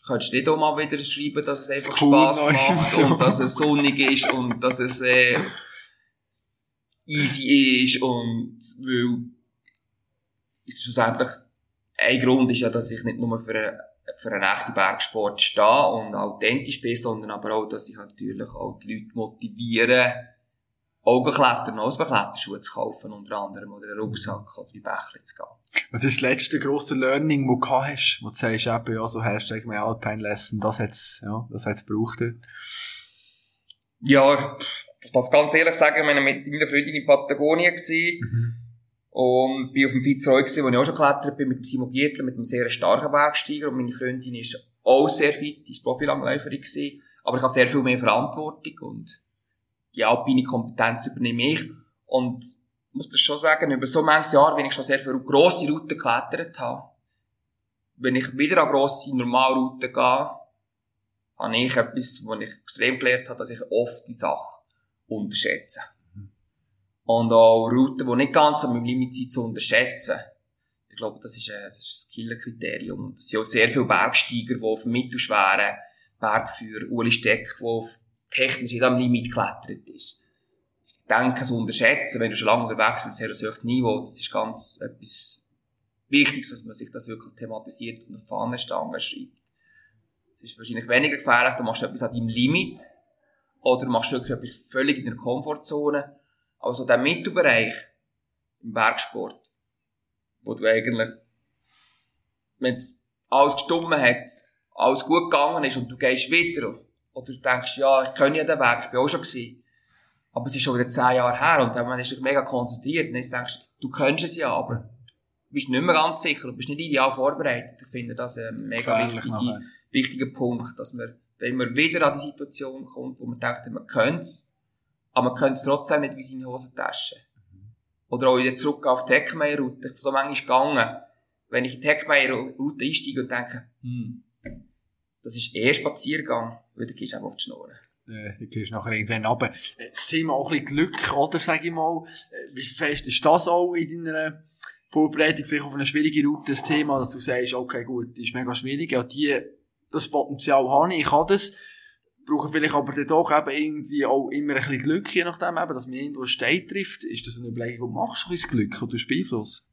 könntest du nicht auch mal wieder schreiben, dass es einfach cool Spass macht so. und dass es sonnig ist und dass es äh, easy ist und weil schlussendlich ein Grund ist ja, dass ich nicht nur für einen, für einen echten Bergsport stehe und authentisch bin, sondern aber auch, dass ich natürlich auch die Leute motiviere, Augenklettern, Ausbekletterschuhe zu kaufen, unter anderem, oder einen Rucksack oder in Bächle zu gehen. Was ist das letzte grosse Learning, das du hast, wo du sagst, eben, ja, so Hashtag My Alpine Lesson, das hat's, ja, das hat's gebraucht? Ja, ich darf ganz ehrlich sagen, ich war mit meiner Freundin in Patagonien gewesen, mhm. Und bin auf dem Fitzroy gewesen, wo ich auch schon geklettert bin, mit Simon Gietler, mit einem sehr starken Bergsteiger. Und meine Freundin ist auch sehr fit, die ist Profilangläuferin gewesen. Aber ich habe sehr viel mehr Verantwortung und die alpine Kompetenz übernehme ich. Und ich muss das schon sagen, über so manches Jahr, wenn ich schon sehr viele grosse Routen geklettert habe, wenn ich wieder an grosse Normalrouten gehe, habe ich etwas, was ich extrem gelernt habe, dass ich oft die Sache unterschätze. Und auch Routen, die nicht ganz an meinem Limit sind, zu unterschätzen. Ich glaube, das ist ein, das ist ein Killerkriterium. Es sind auch sehr viele Bergsteiger, die auf mittelschweren Bergführer, Uli Steck, der auf technisch nicht am Limit geklettert ist. Ich denke, es unterschätzen, wenn du schon lange unterwegs bist, sehr höchstes Niveau, das ist ganz etwas Wichtiges, dass man sich das wirklich thematisiert und auf Fahnenstangen schreibt. Es ist wahrscheinlich weniger gefährlich, du machst etwas an deinem Limit, oder du machst wirklich etwas völlig in der Komfortzone, aber so der Mittelbereich im Bergsport, wo du eigentlich, wenn es alles gestummen hat, alles gut gegangen ist und du gehst wieder, oder du denkst, ja, ich kenne ja den Weg, ich bin auch schon gewesen, aber es ist schon wieder zehn Jahre her und dann bist du mega konzentriert und jetzt denkst du, du kennst es ja, aber du bist nicht mehr ganz sicher, du bist nicht ideal vorbereitet. Ich finde das ein mega wichtiger, wichtiger Punkt, dass man, wenn man wieder an die Situation kommt, wo man denkt, man könnte es, aber man könnte es trotzdem nicht wie seine Hosentasche. Oder auch wieder zurück auf die Heckmeier-Route. Ich bin so manchmal gegangen, wenn ich in die Heckmeier-Route einsteige und denke, hm, das ist eh Spaziergang, weil dann gehst du einfach auf die Schnur. Ja, dann gehst du nachher irgendwann runter. Das Thema auch ein bisschen Glück, oder, sag ich mal. Wie fest ist das auch in deiner Vorbereitung vielleicht auf eine schwierige Route das Thema, dass du sagst, okay, gut, die ist mega schwierig, ja, die, das Potenzial habe ich, ich habe das brauchen vielleicht aber dann doch eben irgendwie auch immer ein bisschen Glück, je nachdem eben, dass man irgendwo einen Stein trifft. Ist das eine Überlegung, machst du ein Glück oder du beeinflusst?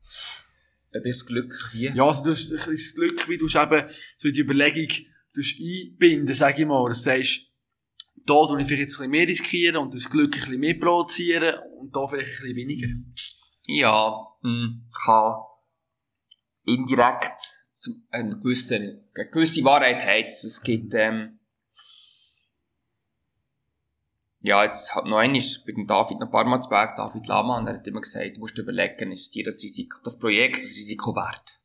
Ob ich das Glück hier? Ja, also du hast ein bisschen das Glück, wie du eben so die Überlegung du einbinden, sag ich mal, dass du sagst, da tue ich vielleicht jetzt ein bisschen mehr riskieren und das Glück ein bisschen mehr produzieren und da vielleicht ein bisschen weniger. Ja, hm, kann indirekt eine gewisse, eine gewisse Wahrheit heizen. Es gibt, ähm, ja, jetzt halt noch einmal bei dem David noch ein paar Mal zu Berg, David Lama, er hat immer gesagt, du musst überlegen, ist dir das Risiko, das Projekt, das Risiko wert?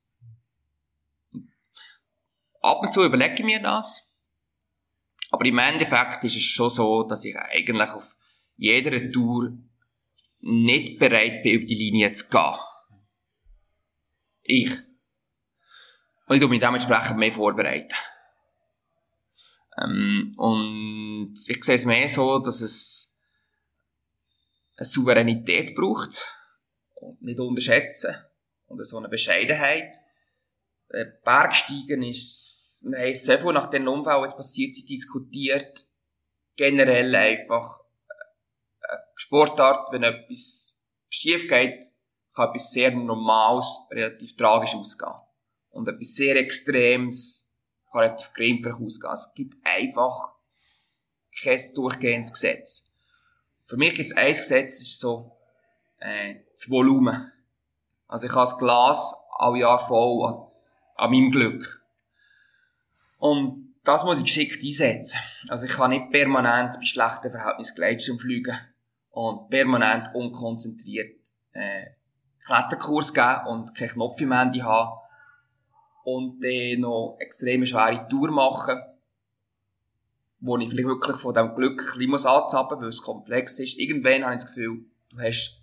Ab und zu überlege ich mir das. Aber im Endeffekt ist es schon so, dass ich eigentlich auf jeder Tour nicht bereit bin, über die Linie zu gehen. Ich. Und ich tue mich dementsprechend mehr vorbereiten. Ähm, und ich sehe es mehr so, dass es eine Souveränität braucht und nicht unterschätzen und so eine Bescheidenheit. Äh, Bergsteigen ist, wir haben sehr viel nach den Unfall, jetzt passiert sind, diskutiert. Generell einfach äh, eine Sportart, wenn etwas schief geht, kann etwas sehr Normales relativ tragisch ausgehen. Und etwas sehr Extremes kann relativ glimpflich ausgehen. Es gibt einfach kein durchgehendes Gesetz. Für mich gibt es ein Gesetz, das ist so äh, das Volumen. Also ich habe das Glas alle Jahr voll an, an meinem Glück. Und das muss ich geschickt einsetzen. Also ich kann nicht permanent bei schlechten Verhältnissen Gleitschirm fliegen und permanent unkonzentriert äh, Kletterkurs geben und keinen Knopf im Handy haben und dann noch extrem schwere Tour machen, wo ich vielleicht wirklich von diesem Glück ein bisschen anzappen muss, weil es komplex ist. Irgendwann habe ich das Gefühl, du hast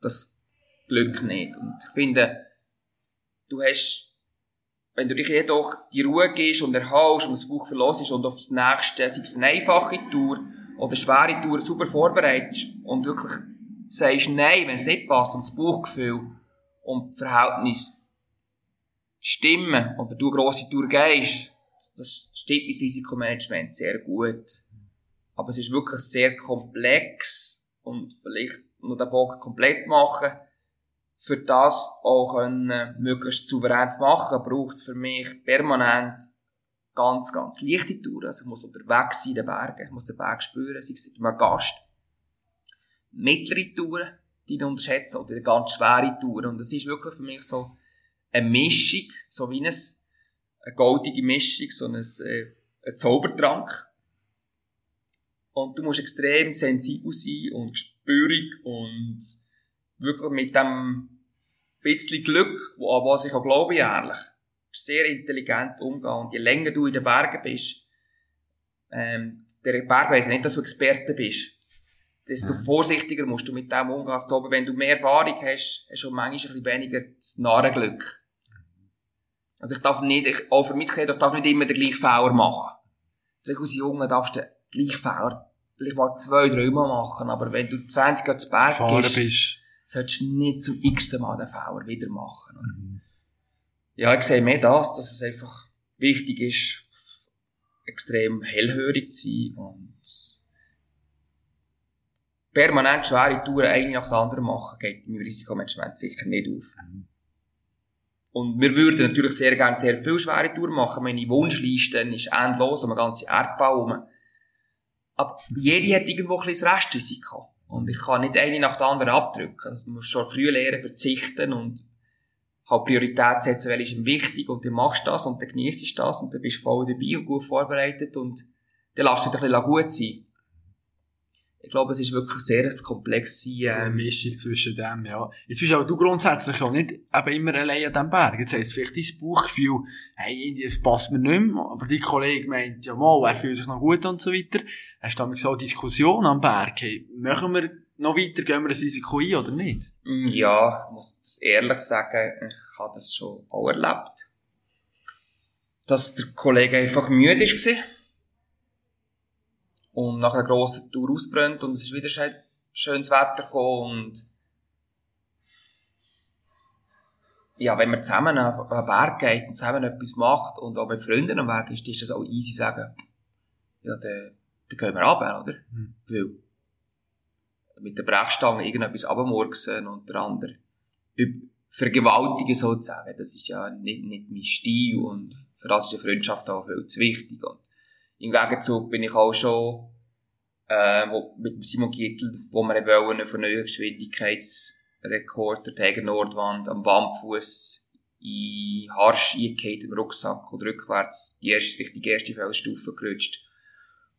das Glück nicht. Und ich finde, du hast, wenn du dich jedoch die Ruhe gibst und erhalst und das Buch verlosst und aufs nächste, sei es eine einfache Tour oder schwere Tour, super vorbereitest und wirklich sagst Nein, wenn es nicht passt und das Buchgefühl und Verhältnis stimmen, oder du eine grosse Tour gehst, das stimmt ins Risikomanagement sehr gut. Aber es ist wirklich sehr komplex und vielleicht noch den Bogen komplett machen. Für das auch können, möglichst souverän zu machen, braucht es für mich permanent ganz, ganz leichte Touren. Also ich muss unterwegs sein in den Bergen, ich muss den Berg spüren, sei es mit einem Gast. Mittlere Touren, die ich unterschätze, oder ganz schwere Touren. Und das ist wirklich für mich so, eine Mischung, so wie eine, eine goldige Mischung, so ein, äh, ein Zaubertrank. Und du musst extrem sensibel sein und spürig und wirklich mit dem bisschen Glück, an was ich auch glaube, ehrlich. Sehr intelligent umgehen. Und je länger du in den Bergen bist, ähm, der Berg weiss nicht, dass du Experte bist. Desto ja. vorsichtiger musst du mit dem umgehen. Glaube, wenn du mehr Erfahrung hast, hast du manchmal ein bisschen weniger das Narrenglück. Also ich darf nicht, ich, auch für mich, ich darf nicht immer den gleichen Fehler machen. Vielleicht als Junge darfst du den gleichen Fehler vielleicht mal zwei, drei Mal machen, aber wenn du 20 Jahre zu Berg bist, bist, solltest du nicht zum x Mal den Fehler wieder machen. Mhm. Ja, ich sehe mehr das, dass es einfach wichtig ist, extrem hellhörig zu sein und permanent schwere Touren eine nach der anderen machen, geht im Risikomanagement sicher nicht auf. Mhm. Und wir würden natürlich sehr gerne sehr viel schwere Touren machen. Meine Wunschliste ist endlos, um einen ganzen Erdbau herum. Aber jede hat irgendwo ein bisschen Restrisiko. Und ich kann nicht eine nach der anderen abdrücken. Also, du musst schon früh lernen, verzichten und halt Priorität setzen, weil ist ihm wichtig und dann machst du das und dann genießt das und dann bist du voll dabei und gut vorbereitet und dann lässt du wieder ein bisschen gut sein ich glaube, es ist wirklich sehr ein komplexes äh, Mischung zwischen dem, ja. Jetzt bist auch du grundsätzlich auch nicht eben immer allein an diesem Berg. Jetzt hast du vielleicht dein Bauchgefühl, hey, es passt mir nicht mehr, aber dein Kollege meint, ja mal, er fühlt sich noch gut und so weiter. Hast du damit so eine Diskussion am Berg, hey, machen wir noch weiter, gehen wir das Risiko ein oder nicht? Mm, ja, ich muss das ehrlich sagen, ich habe das schon auch erlebt. Dass der Kollege einfach müde war und nach einer grossen Tour ausbrennt und es ist wieder schön, schönes Wetter gekommen und ja, wenn man zusammen auf einen Berg geht und zusammen etwas macht und auch mit Freunden am Berg ist, ist das auch easy sagen, ja, dann, dann gehen wir runter, oder? Mhm. Weil mit der Brechstange irgendetwas abmurksen und der andere vergewaltigen sozusagen, das ist ja nicht, nicht mein Stil und für das ist eine Freundschaft auch viel zu wichtig und im Gegenzug bin ich auch schon äh, wo, mit Simon Gittel, wo wir wollen einen neuen Geschwindigkeitsrekord der Tegen Nordwand am Wandfuß in Harsch eingehauen im Rucksack und rückwärts die erste, richtig erste Felsstufe gerutscht.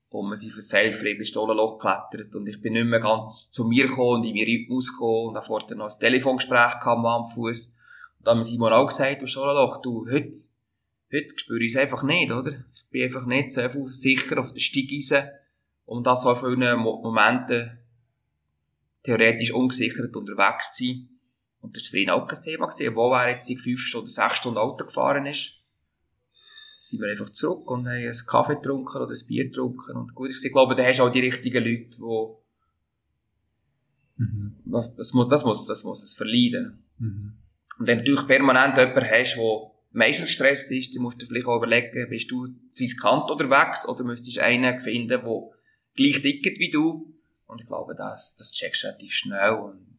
Und wir sind für Selfree bis Stollenloch geklettert und ich bin nicht mehr ganz zu mir gekommen und in meinen Rhythmus gekommen und dann vorher noch ein Telefongespräch am Fuß. Und dann haben Simon auch gesagt, im Stollenloch, du, heute, heute spüre ich es einfach nicht, oder? Bin einfach nicht so sicher auf der Steigeise, um das auf vielen Momenten theoretisch ungesichert unterwegs zu sein. Und das war für ihn auch kein Thema gewesen, wo er jetzt fünf Stunden, sechs Stunden Auto gefahren ist. sind wir einfach zurück und haben einen Kaffee getrunken oder ein Bier getrunken. Und gut, ich glaube, da hast du auch die richtigen Leute, die Mhm. Das muss, das muss, das muss es verleiden. Mhm. Und wenn du natürlich permanent jemanden hast, der meistens gestresst ist, dann musst du vielleicht auch überlegen, bist du riskant unterwegs oder müsstest du einen finden, der gleich tickt wie du. Und ich glaube, das, das checkst du relativ schnell. Und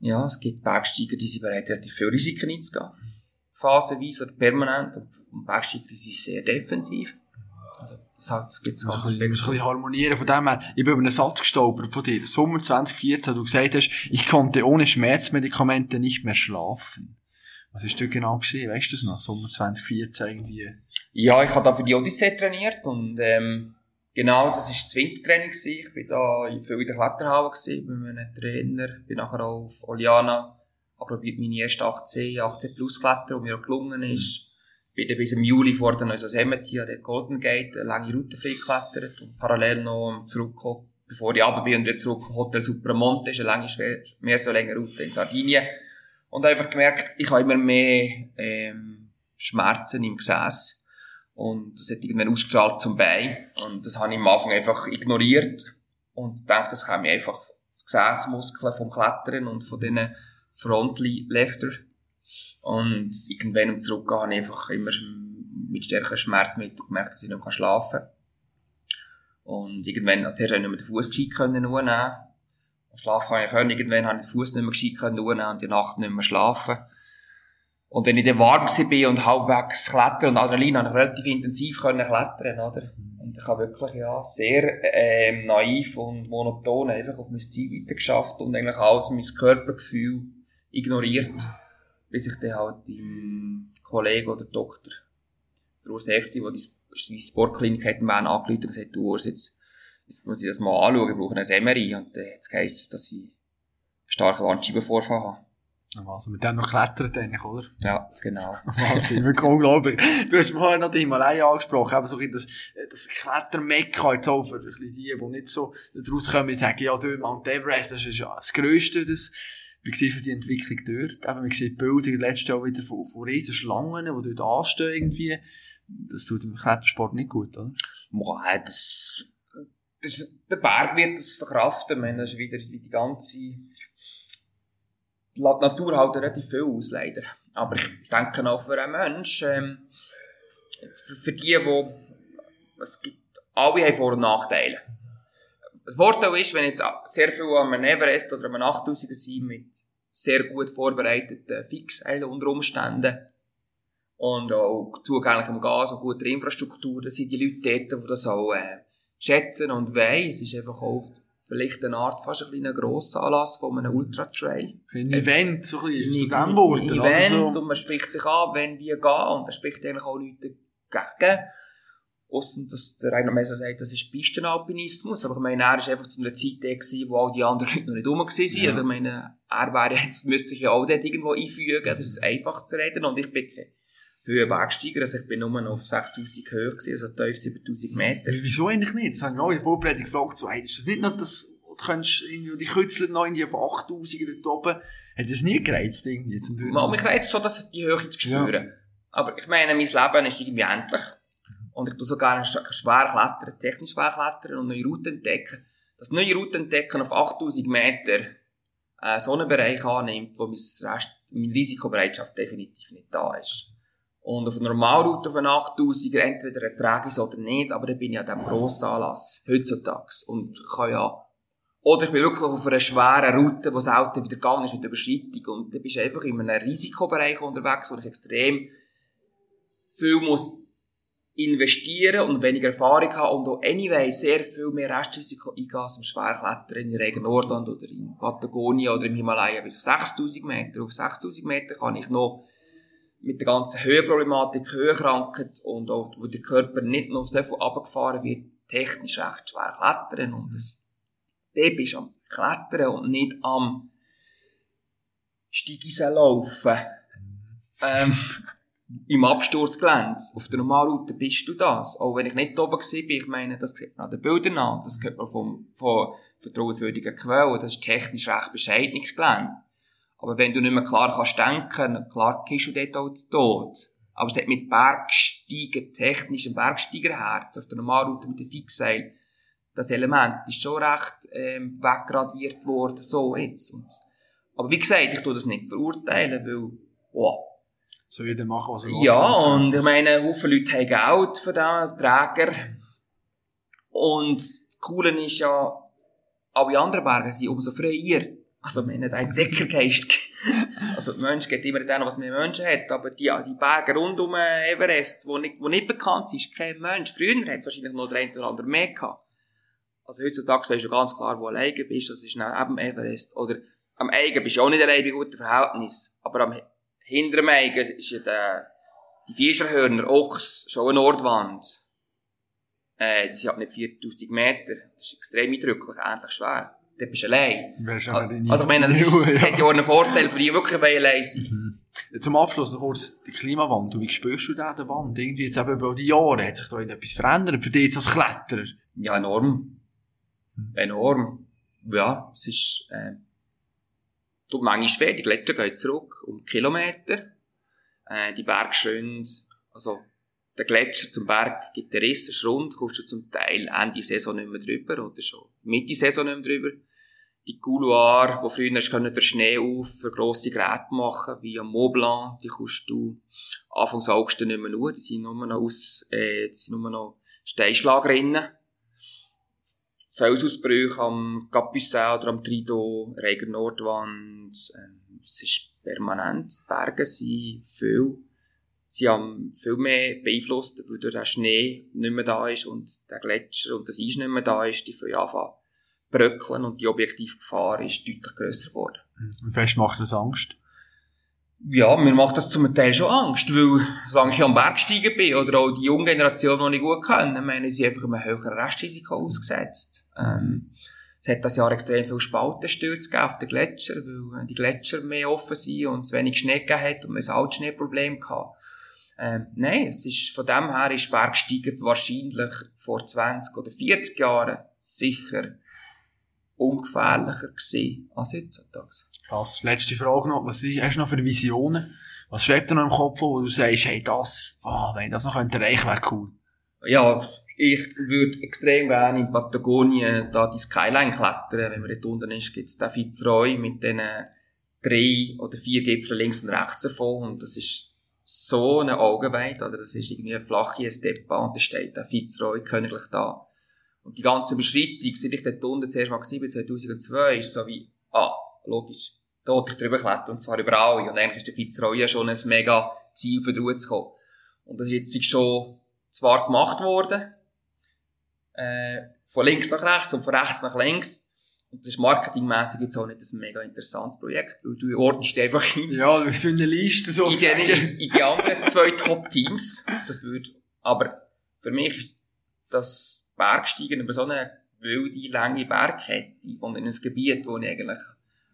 ja, es gibt Bergsteiger, die sind bereit, relativ viel Risiken einzugehen. Phasenweise oder permanent. Und Bergsteiger, die sind sehr defensiv. Also, das, hat, das gibt's ganz ein bisschen harmonieren. Von dem her, ich bin über einen Satz gestolpert von dir. Sommer 2014, du gesagt hast, ich konnte ohne Schmerzmedikamente nicht mehr schlafen. Was ist dort genau gesehen? Weißt du das noch? Sommer 2014 irgendwie? Ja, ich habe da für die Odyssee trainiert und, ähm, genau, das war das Wintertraining. Ich bin da viel in der Kletterhalle gewesen, bei einem Trainer. Bin nachher auch auf Oliana, habe probiert meine ersten 18, 18 plus klettern, und mir auch gelungen ist. Mhm. Bin dann bis im Juli vor der Neues Yosemite an der Golden Gate eine lange Route frei geklettert und parallel noch zurückgekommen, bevor ich runter bin und wieder zurück Hotel Supramonte, ist eine lange, mehr so längere Route in Sardinien. Und einfach gemerkt, ich habe immer mehr ähm, Schmerzen im Gesäß. Und das hat irgendwann ausgestrahlt zum Bein. Und das habe ich am Anfang einfach ignoriert. Und dachte, das kann mir einfach das Gesäßmuskeln vom Klettern und von diesen Frontli-Lefter. Und irgendwann um zurückgehen habe ich einfach immer mit stärkeren Schmerzmitteln gemerkt, dass ich nicht mehr schlafen kann. Und irgendwann, zuerst habe ich nicht mehr den Fuß gescheit können Schlafen kann ich können. Irgendwann habe ich den Fuß nicht mehr gescheit können und die Nacht nicht mehr schlafen. Und wenn ich dann warm war und halbwegs klettern und Adrenalin, habe ich relativ intensiv können klettern, oder? Und ich habe wirklich, ja, sehr, ähm, naiv und monoton einfach auf mein Ziel weitergeschafft und eigentlich alles mein Körpergefühl ignoriert, bis ich dann halt dem Kollegen oder Doktor, der Urs Hefti, der die, Sportklinik hat, angerufen und gesagt, du Urs, jetzt, jetzt muss ich das mal anschauen, ich brauche ein MRI. Und dann hat es geheißen, dass ich einen starken Bandscheibenvorfall habe. Also mit dem noch klettert eigentlich, oder? Ja, genau. Wahnsinn, wirklich unglaublich. Du hast vorher noch die Himalaya angesprochen, eben so ein das, das Klettermekka jetzt auch für die, die nicht so daraus kommen, die sagen, ja, du, Mount Everest, das ist ja das Grösste, das, wie siehst du die Entwicklung dort? Eben, man sieht Bilder letztes Jahr wieder von, von riesen Schlangen, die dort anstehen irgendwie. Das tut im Klettersport nicht gut, oder? Boah, das, das, der Berg wird das verkraften, meine, das wieder wie die ganze die Natur halt relativ viel aus, leider. Aber ich denke auch für einen Menschen, ähm, für, für die, die, es gibt, alle haben Vor- und Nachteile. Der Vorteil ist, wenn jetzt sehr viel einem Everest oder einem 8000er sind mit sehr gut vorbereiteten Fixeilen unter Umständen und auch zugänglichem Gas und guter Infrastruktur, dann sind die Leute dort, die das auch äh, schätzen und wollen. Es ist einfach auch vielleicht eine Art, fast ein kleiner Grossanlass von einem Ultra-Trail. Ein Event, so ein bisschen, zu dem Wort. Ein Event, so. und man spricht sich an, wenn die gehen, und da spricht eigentlich auch Leute dagegen. Ausser, dass der Rainer Messer sagt, das ist Pistenalpinismus, aber ich meine, er war einfach zu einer Zeit da gewesen, wo all die anderen Leute noch nicht rum waren. Ja. Also ich meine, er wäre jetzt, müsste sich ja auch dort irgendwo einfügen, das ist einfach zu reden, und ich bin kein Höhenbergsteiger, also ich bin nur auf 6000 Höhe gewesen, also tief 7000 Meter. Wieso eigentlich nicht? Das haben wir auch in der Vorbereitung gefragt, so, hey, ist das nicht noch das, du kannst irgendwie, die Kützler noch in die auf 8000 dort oben, hat das nie gereizt irgendwie im Mal, mich reizt schon, dass die Höhe zu spüren. Ja. Aber ich meine, mein Leben ist irgendwie endlich. Und ich tue so gerne schwer klettern, technisch schwer klettern und neue Routen entdecken. Das neue Routen entdecken auf 8000 Meter, äh, so einen Bereich annimmt, wo mein Rest, meine Risikobereitschaft definitiv nicht da ist. Und auf einer Normalroute von 8000er entweder ertrage ich es oder nicht, aber dann bin ich an diesem Grossanlass, heutzutage. Und kann ja, oder ich bin wirklich auf einer schweren Route, die selten wieder gegangen ist mit Überschreitung. Und dann bist du einfach in einem Risikobereich unterwegs, wo ich extrem viel muss investieren und weniger Erfahrung habe und auch anyway sehr viel mehr Restrisiko eingehen als im Schwerklettern in Regen Nordland oder in Patagonien oder im Himalaya bis auf 6000 Meter. Auf 6000 Meter kann ich noch mit der ganzen Höhenproblematik, Höhenkrankheit und auch, wo der Körper nicht noch so viel runtergefahren wird, technisch recht schwer klettern und das, dort bist du am Klettern und nicht am Steigeisen laufen. Ähm, im Absturzgelände. Auf der Normalroute bist du das. Auch wenn ich nicht oben war, ich meine, das sieht man an den Bildern an, das hört man vom, von vertrauenswürdigen Quellen, das ist technisch recht bescheidenes Gelände. Aber wenn du nicht mehr klar kannst denken, klar gehst du dort auch zu Tod. Aber es hat mit Bergsteigen, technischem Bergsteigerherz auf der Normalroute mit dem Fixseil, das Element ist schon recht ähm, weggradiert worden, so jetzt. Und, aber wie gesagt, ich tue das nicht verurteilen, weil, wow. So jeder machen, was er will. Ja, und ich meine, Haufen Leute haben Geld für den Träger. Und das Coole ist ja, alle anderen Berge sind umso freier. Also, wir haben einen Deckergeist. also, der Mensch geht immer den, was mehr Menschen hat. Aber die, die Berge rund um Everest, die nicht, wo nicht bekannt sind, ist kein Mensch. Früher hat es wahrscheinlich noch der eine oder andere mehr gehabt. Also, heutzutage weißt du ganz klar, wo du alleine bist. Das ist neben Everest. Oder am Eigen bist du auch nicht allein bei gutem Verhältnis. Aber am hinteren Eigen ist ja der, die Fischerhörner, Ochs, schon eine Nordwand. Äh, die sind halt nicht 4000 Meter. Das ist extrem eindrücklich, ähnlich schwer dann bist du allein. Wärst also, also ich meine, das, ist, das hat ja auch einen Vorteil für die, die wirklich allein sind. Mhm. Zum Abschluss noch kurz die Klimawandel. Wie spürst du da den Wand? Irgendwie jetzt eben über die Jahre hat sich da etwas verändert für dich jetzt als Kletterer? Ja, enorm. Mhm. Enorm. Ja, es ist, äh, tut manchmal schwer. Die Gletscher gehen zurück um Kilometer. Äh, die Bergschründe, also der Gletscher zum Berg gibt den Riss, ist rund, kommst du zum Teil Ende Saison nicht mehr drüber oder schon Mitte Saison nicht mehr drüber die Couloir, wo früher du den Schnee auf für grosse Geräte machen, wie am Mont Blanc, die kannst du Anfangs August nicht mehr nur, die sind nur noch aus, äh, die sind nur noch Steinschlagrinnen. Felsausbrüche am Capucin oder am Trido, Regen Nordwand, äh, es ist permanent, die Berge sind viel, sie haben viel mehr beeinflusst, weil der Schnee nicht mehr da ist und der Gletscher und das Eis nicht mehr da ist, die fangen anfangen bröckeln und die Objektivgefahr ist deutlich grösser geworden. Und fest macht das Angst? Ja, mir macht das zum Teil schon Angst, weil, solange ich am Bergsteigen bin, oder auch die junge Generation, die ich gut kenne, meine, sie einfach einem höheren Restrisiko ausgesetzt. Ähm, es hat das Jahr extrem viele Spaltenstürze auf den Gletscher, weil die Gletscher mehr offen sind und es wenig Schnee gegeben hat und man ein Altschneeproblem hatte. Ähm, nein, es ist, von dem her ist Bergsteigen wahrscheinlich vor 20 oder 40 Jahren sicher ungefährlicher gewesen als heutzutage. Krass. Letzte Frage noch. Was hast du noch für Visionen? Was schwebt dir noch im Kopf, wo du sagst, hey, das, oh, wenn ich das noch erreichen könnte, wäre cool? Ja, ich würde extrem gerne in Patagonien da die Skyline klettern. Wenn man dort unten ist, gibt es den Fitzroy mit diesen drei oder vier Gipfeln links und rechts davon. Und das ist so eine Augenweite, oder? Das ist irgendwie eine flache Steppa und da steht der Fitzroy königlich da. Und die ganze Überschreitung, seit ich dort unten zuerst mal gesehen 2002, ist so wie, ah, logisch, da wollte ich drüber klettern, und zwar über alle. Und eigentlich ist der Fitzroy ja schon ein mega Ziel für die zu kommen. Und das ist jetzt schon zwar gemacht worden, äh, von links nach rechts und von rechts nach links, und das ist marketingmässig jetzt auch nicht ein mega interessantes Projekt, weil du ordnest einfach hin. Ja, du in eine Liste so. In die, in, in die anderen zwei Top-Teams. Das würde, aber für mich ist das Bergsteigen über so eine wilde, lange Bergkette und in ein Gebiet, wo ich eigentlich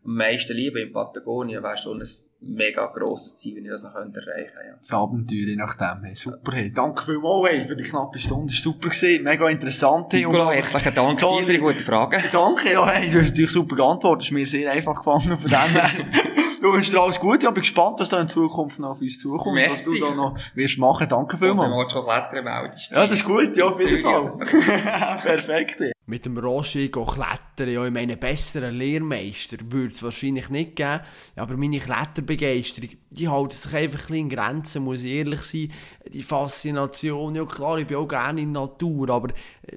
am meisten liebe, in Patagonien, wäre schon ein mega grosses Ziel, wenn ich das noch erreichen könnte. Ja. Das Abenteuer, je nachdem. Hey, super. Hey. Danke vielmals hey, für die knappe Stunde. Super. Gewesen. Mega interessant. Hey. Nicola, herzlichen Dank dir für die guten Fragen. Danke, ja, hey, du hast natürlich super geantwortet. Das ist mir sehr einfach gefallen von dem. Du wünschst dir alles Gut. Ich bin gespannt, was da in Zukunft noch auf uns zukommt. Merci. Was du da noch wirst machen. Danke vielmals. Wenn du schon klettern meldest. Ja, das ist gut. Ja, auf jeden Fall. Perfekt. Mit dem Roger klettern, ja, ich meine, besseren Lehrmeister würde es wahrscheinlich nicht geben. Aber meine Kletterbegeisterung, die hält sich einfach ein in Grenzen, muss ich ehrlich sein. Die Faszination, ja klar, ich bin auch gerne in der Natur, aber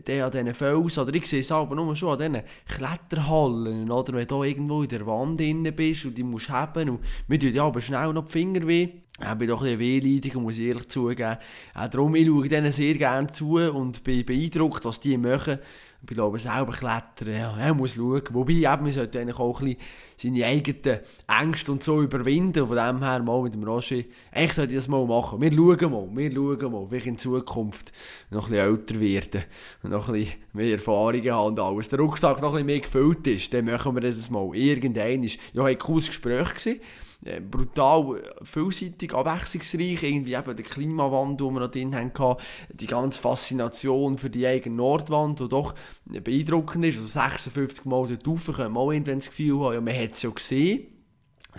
der an diesen Felsen, oder ich sehe es aber nur schon an diesen Kletterhallen, oder wenn du irgendwo in der Wand drin bist und die musst haben und mir tut ja aber schnell noch die Finger weh. Ich bin doch ein bisschen wehleidig, muss ich ehrlich zugeben. Auch darum, ich schaue denen sehr gerne zu und bin beeindruckt, was die machen. Ich glaube, selber klettern, ja, er muss schauen. Wobei, eben, man sollte eigentlich auch ein bisschen seine eigenen Ängste und so überwinden. Von dem her mal mit dem Roger, eigentlich sollte ich das mal machen. Wir schauen mal, wir schauen mal, wie ich in Zukunft noch ein bisschen älter werde und noch ein bisschen mehr Erfahrungen habe und alles. Der Rucksack noch ein bisschen mehr gefüllt ist, dann machen wir das mal. Irgendein ist, ja, ein cooles Gespräch gewesen. Äh, brutal vielseitig, abwechslungsreich. Irgendwie eben der Klimawandel, den wir noch drin hatten, die ganze Faszination für die eigene Nordwand, die doch beeindruckend ist. Also 56 Mal dort rauf, können auch irgendwann das Gefühl haben, ja, man hat es ja gesehen.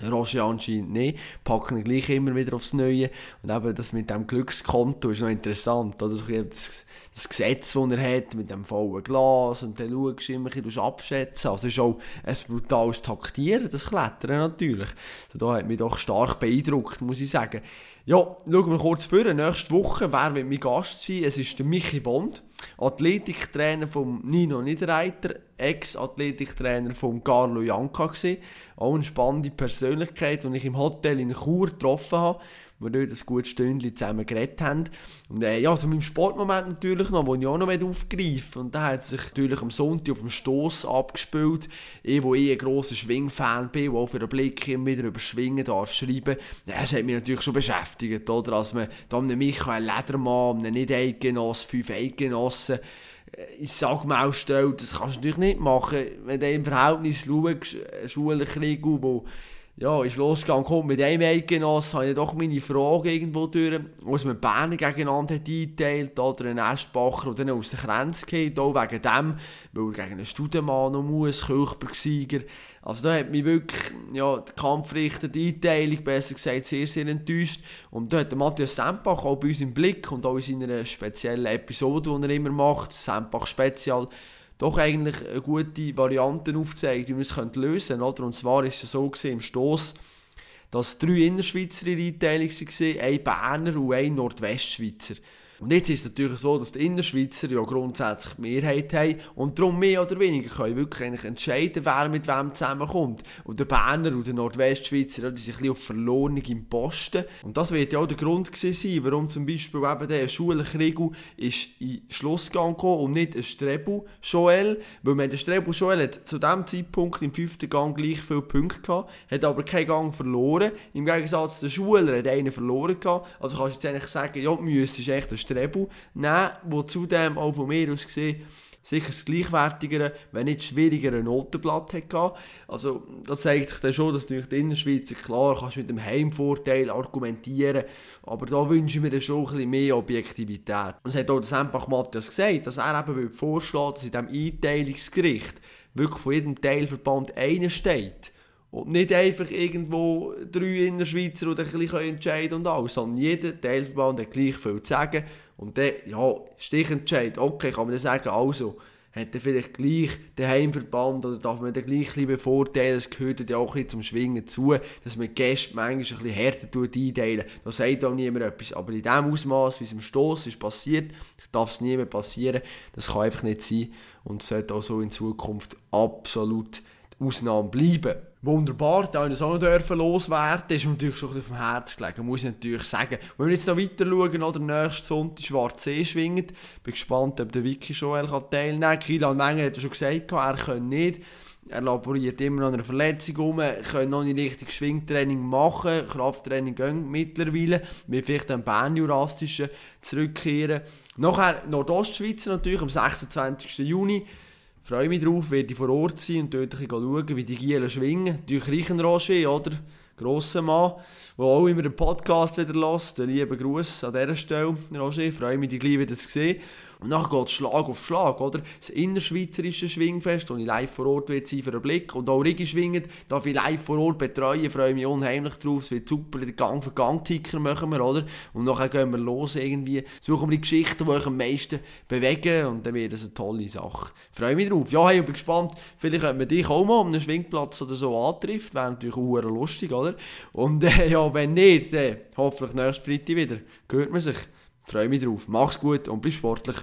Roger anscheinend nicht, packen gleich immer wieder aufs Neue. Und eben das mit dem Glückskonto ist noch interessant. Oder? Das, das Gesetz, das er hat, mit dem vollen Glas und dann schaust du immer bisschen abschätzen. Also es ist auch ein brutales Taktieren, das Klettern natürlich. Also da hat mich doch stark beeindruckt, muss ich sagen. Ja, schauen wir kurz vor. Nächste Woche, wer wird mein Gast sein? Es ist der Michi Bond, Athletiktrainer von Nino Niederreiter, Ex-Athletiktrainer von Carlo Janka gewesen. Auch eine spannende Persönlichkeit, die ich im Hotel in Chur getroffen habe wir dort ein gutes Stündchen zusammen geredet haben. Und äh, ja, zu meinem Sportmoment natürlich noch, den ich auch noch aufgreifen Und da hat sich natürlich am Sonntag auf dem Stoss abgespielt. Ich, wo ich ein grosser Schwingfan bin, der auch für den Blick immer wieder über Schwingen darf schreiben. Ja, es hat mich natürlich schon beschäftigt, oder? Als man da einem Michael Ledermann, einem Nicht-Eidgenoss, fünf Eidgenossen, äh, ins Sagmaul stellt, das kannst du natürlich nicht machen, wenn du im Verhältnis schaust, Schulenkrieg, wo ja, ist losgegangen. Komm, mit einem Eidgenossen habe ich doch meine Frage irgendwo durch, was man Berner gegeneinander hat eingeteilt, oder einen Eschbacher, der dann aus der Grenze geht, auch wegen dem, weil er gegen einen Studenmann noch muss, Kirchbergsieger. Also da hat mich wirklich, ja, die Kampfrichter, die Einteilung, besser gesagt, sehr, sehr enttäuscht. Und da hat Matthias Sempach auch bei uns im Blick und auch in seiner speziellen Episode, die er immer macht, Sempach Spezial, doch eigentlich gute Variante aufgezeigt, wie man es lösen könnte. Und zwar ist es so gewesen, im Stoss, dass drei Innerschweizer in der Einteilung waren, ein Berner und ein Nordwestschweizer. Und jetzt ist es natürlich so, dass die Innerschweizer ja grundsätzlich die Mehrheit haben und darum mehr oder weniger können wirklich entscheiden, wer mit wem zusammenkommt. Und der Berner und der Nordwestschweizer, ja, die sind ein bisschen auf Verlorenung im Posten. Und das wird ja auch der Grund sein, warum zum Beispiel eben der Schulenkriegel ist in Schlussgang gekommen und nicht ein Strebu Joel, weil man der Strebu Joel hat zu dem Zeitpunkt im fünften Gang gleich viele Punkte gehabt, hat aber keinen Gang verloren. Im Gegensatz der Schuler hat einen verloren gehabt. Also kannst du jetzt eigentlich sagen, ja, müsstest echt ein Strebu nehmen, wo zudem auch von mir aus gesehen sicher das gleichwertigere, wenn nicht schwierigere Notenblatt hatte. Also da zeigt sich dann schon, dass natürlich die Innerschweizer, klar, kannst mit dem Heimvorteil argumentieren, aber da wünsche ich mir dann schon ein bisschen mehr Objektivität. Und es hat auch das einfach Matthias gesagt, dass er eben vorschlägt, dass in diesem Einteilungsgericht wirklich von jedem Teilverband einer steht. Und nicht einfach irgendwo drei Innerschweizer, die ein bisschen entscheiden und alles, sondern jeder Teilverband hat gleich viel zu sagen. Und dann, ja, Stichentscheid, okay, kann man dann sagen, also, hat er vielleicht gleich den Heimverband oder darf man den gleich ein bevorteilen, das gehört ja auch ein bisschen zum Schwingen zu, dass man Gäste manchmal ein bisschen härter einteilen. Da sagt auch niemand etwas. Aber in dem Ausmaß, wie es im Stoss ist passiert, darf es nie mehr passieren. Das kann einfach nicht sein und sollte auch so in Zukunft absolut die Ausnahme bleiben. Wunderbar, da ich auch noch loswerden, ist mir natürlich schon bisschen vom Herz gelegen, muss ich natürlich sagen. Wenn wir jetzt noch weiter schauen, oder nächsten Sonntag Schwarz See schwingt, bin gespannt, ob der Vicky Joel teilnehmen kann. Kilian Menger hat ja schon gesagt, er kann nicht. Er laboriert immer an einer Verletzung rum, kann noch nicht richtig Schwingtraining machen, Krafttraining gehen mittlerweile, wird vielleicht am Bernjurassischen zurückkehren. Nachher Nordostschweiz natürlich am 26. Juni freue mich drauf, werde vor Ort sein und dort schauen, wie die Gielen schwingen. Durch Roger, oder? Grosser Mann, der auch immer den Podcast wieder lässt. Liebe Gruß an dieser Stelle, Roger. Freue mich, dich gleich wieder zu sehen. Und dann geht es Schlag auf Schlag, oder? Das innerschweizerische Schwingfest, wo ich live vor Ort wird sein für einen Blick. Und auch Rigi schwingen, darf ich live vor Ort betreuen, freue mich unheimlich drauf. Es wird super, den Gang für Gang-Ticker machen wir, oder? Und nachher gehen wir los irgendwie, suchen wir die Geschichten, die euch am meisten bewegen und dann wird es eine tolle Sache. Freue mich drauf. Ja, hey, ich bin gespannt, vielleicht könnte man dich auch mal um einen Schwingplatz oder so antrifft, wäre natürlich auch lustig, oder? Und äh, ja, wenn nicht, dann hoffentlich nächstes Freitag wieder. Hört man sich freue mich drauf. Mach's gut und bleib sportlich.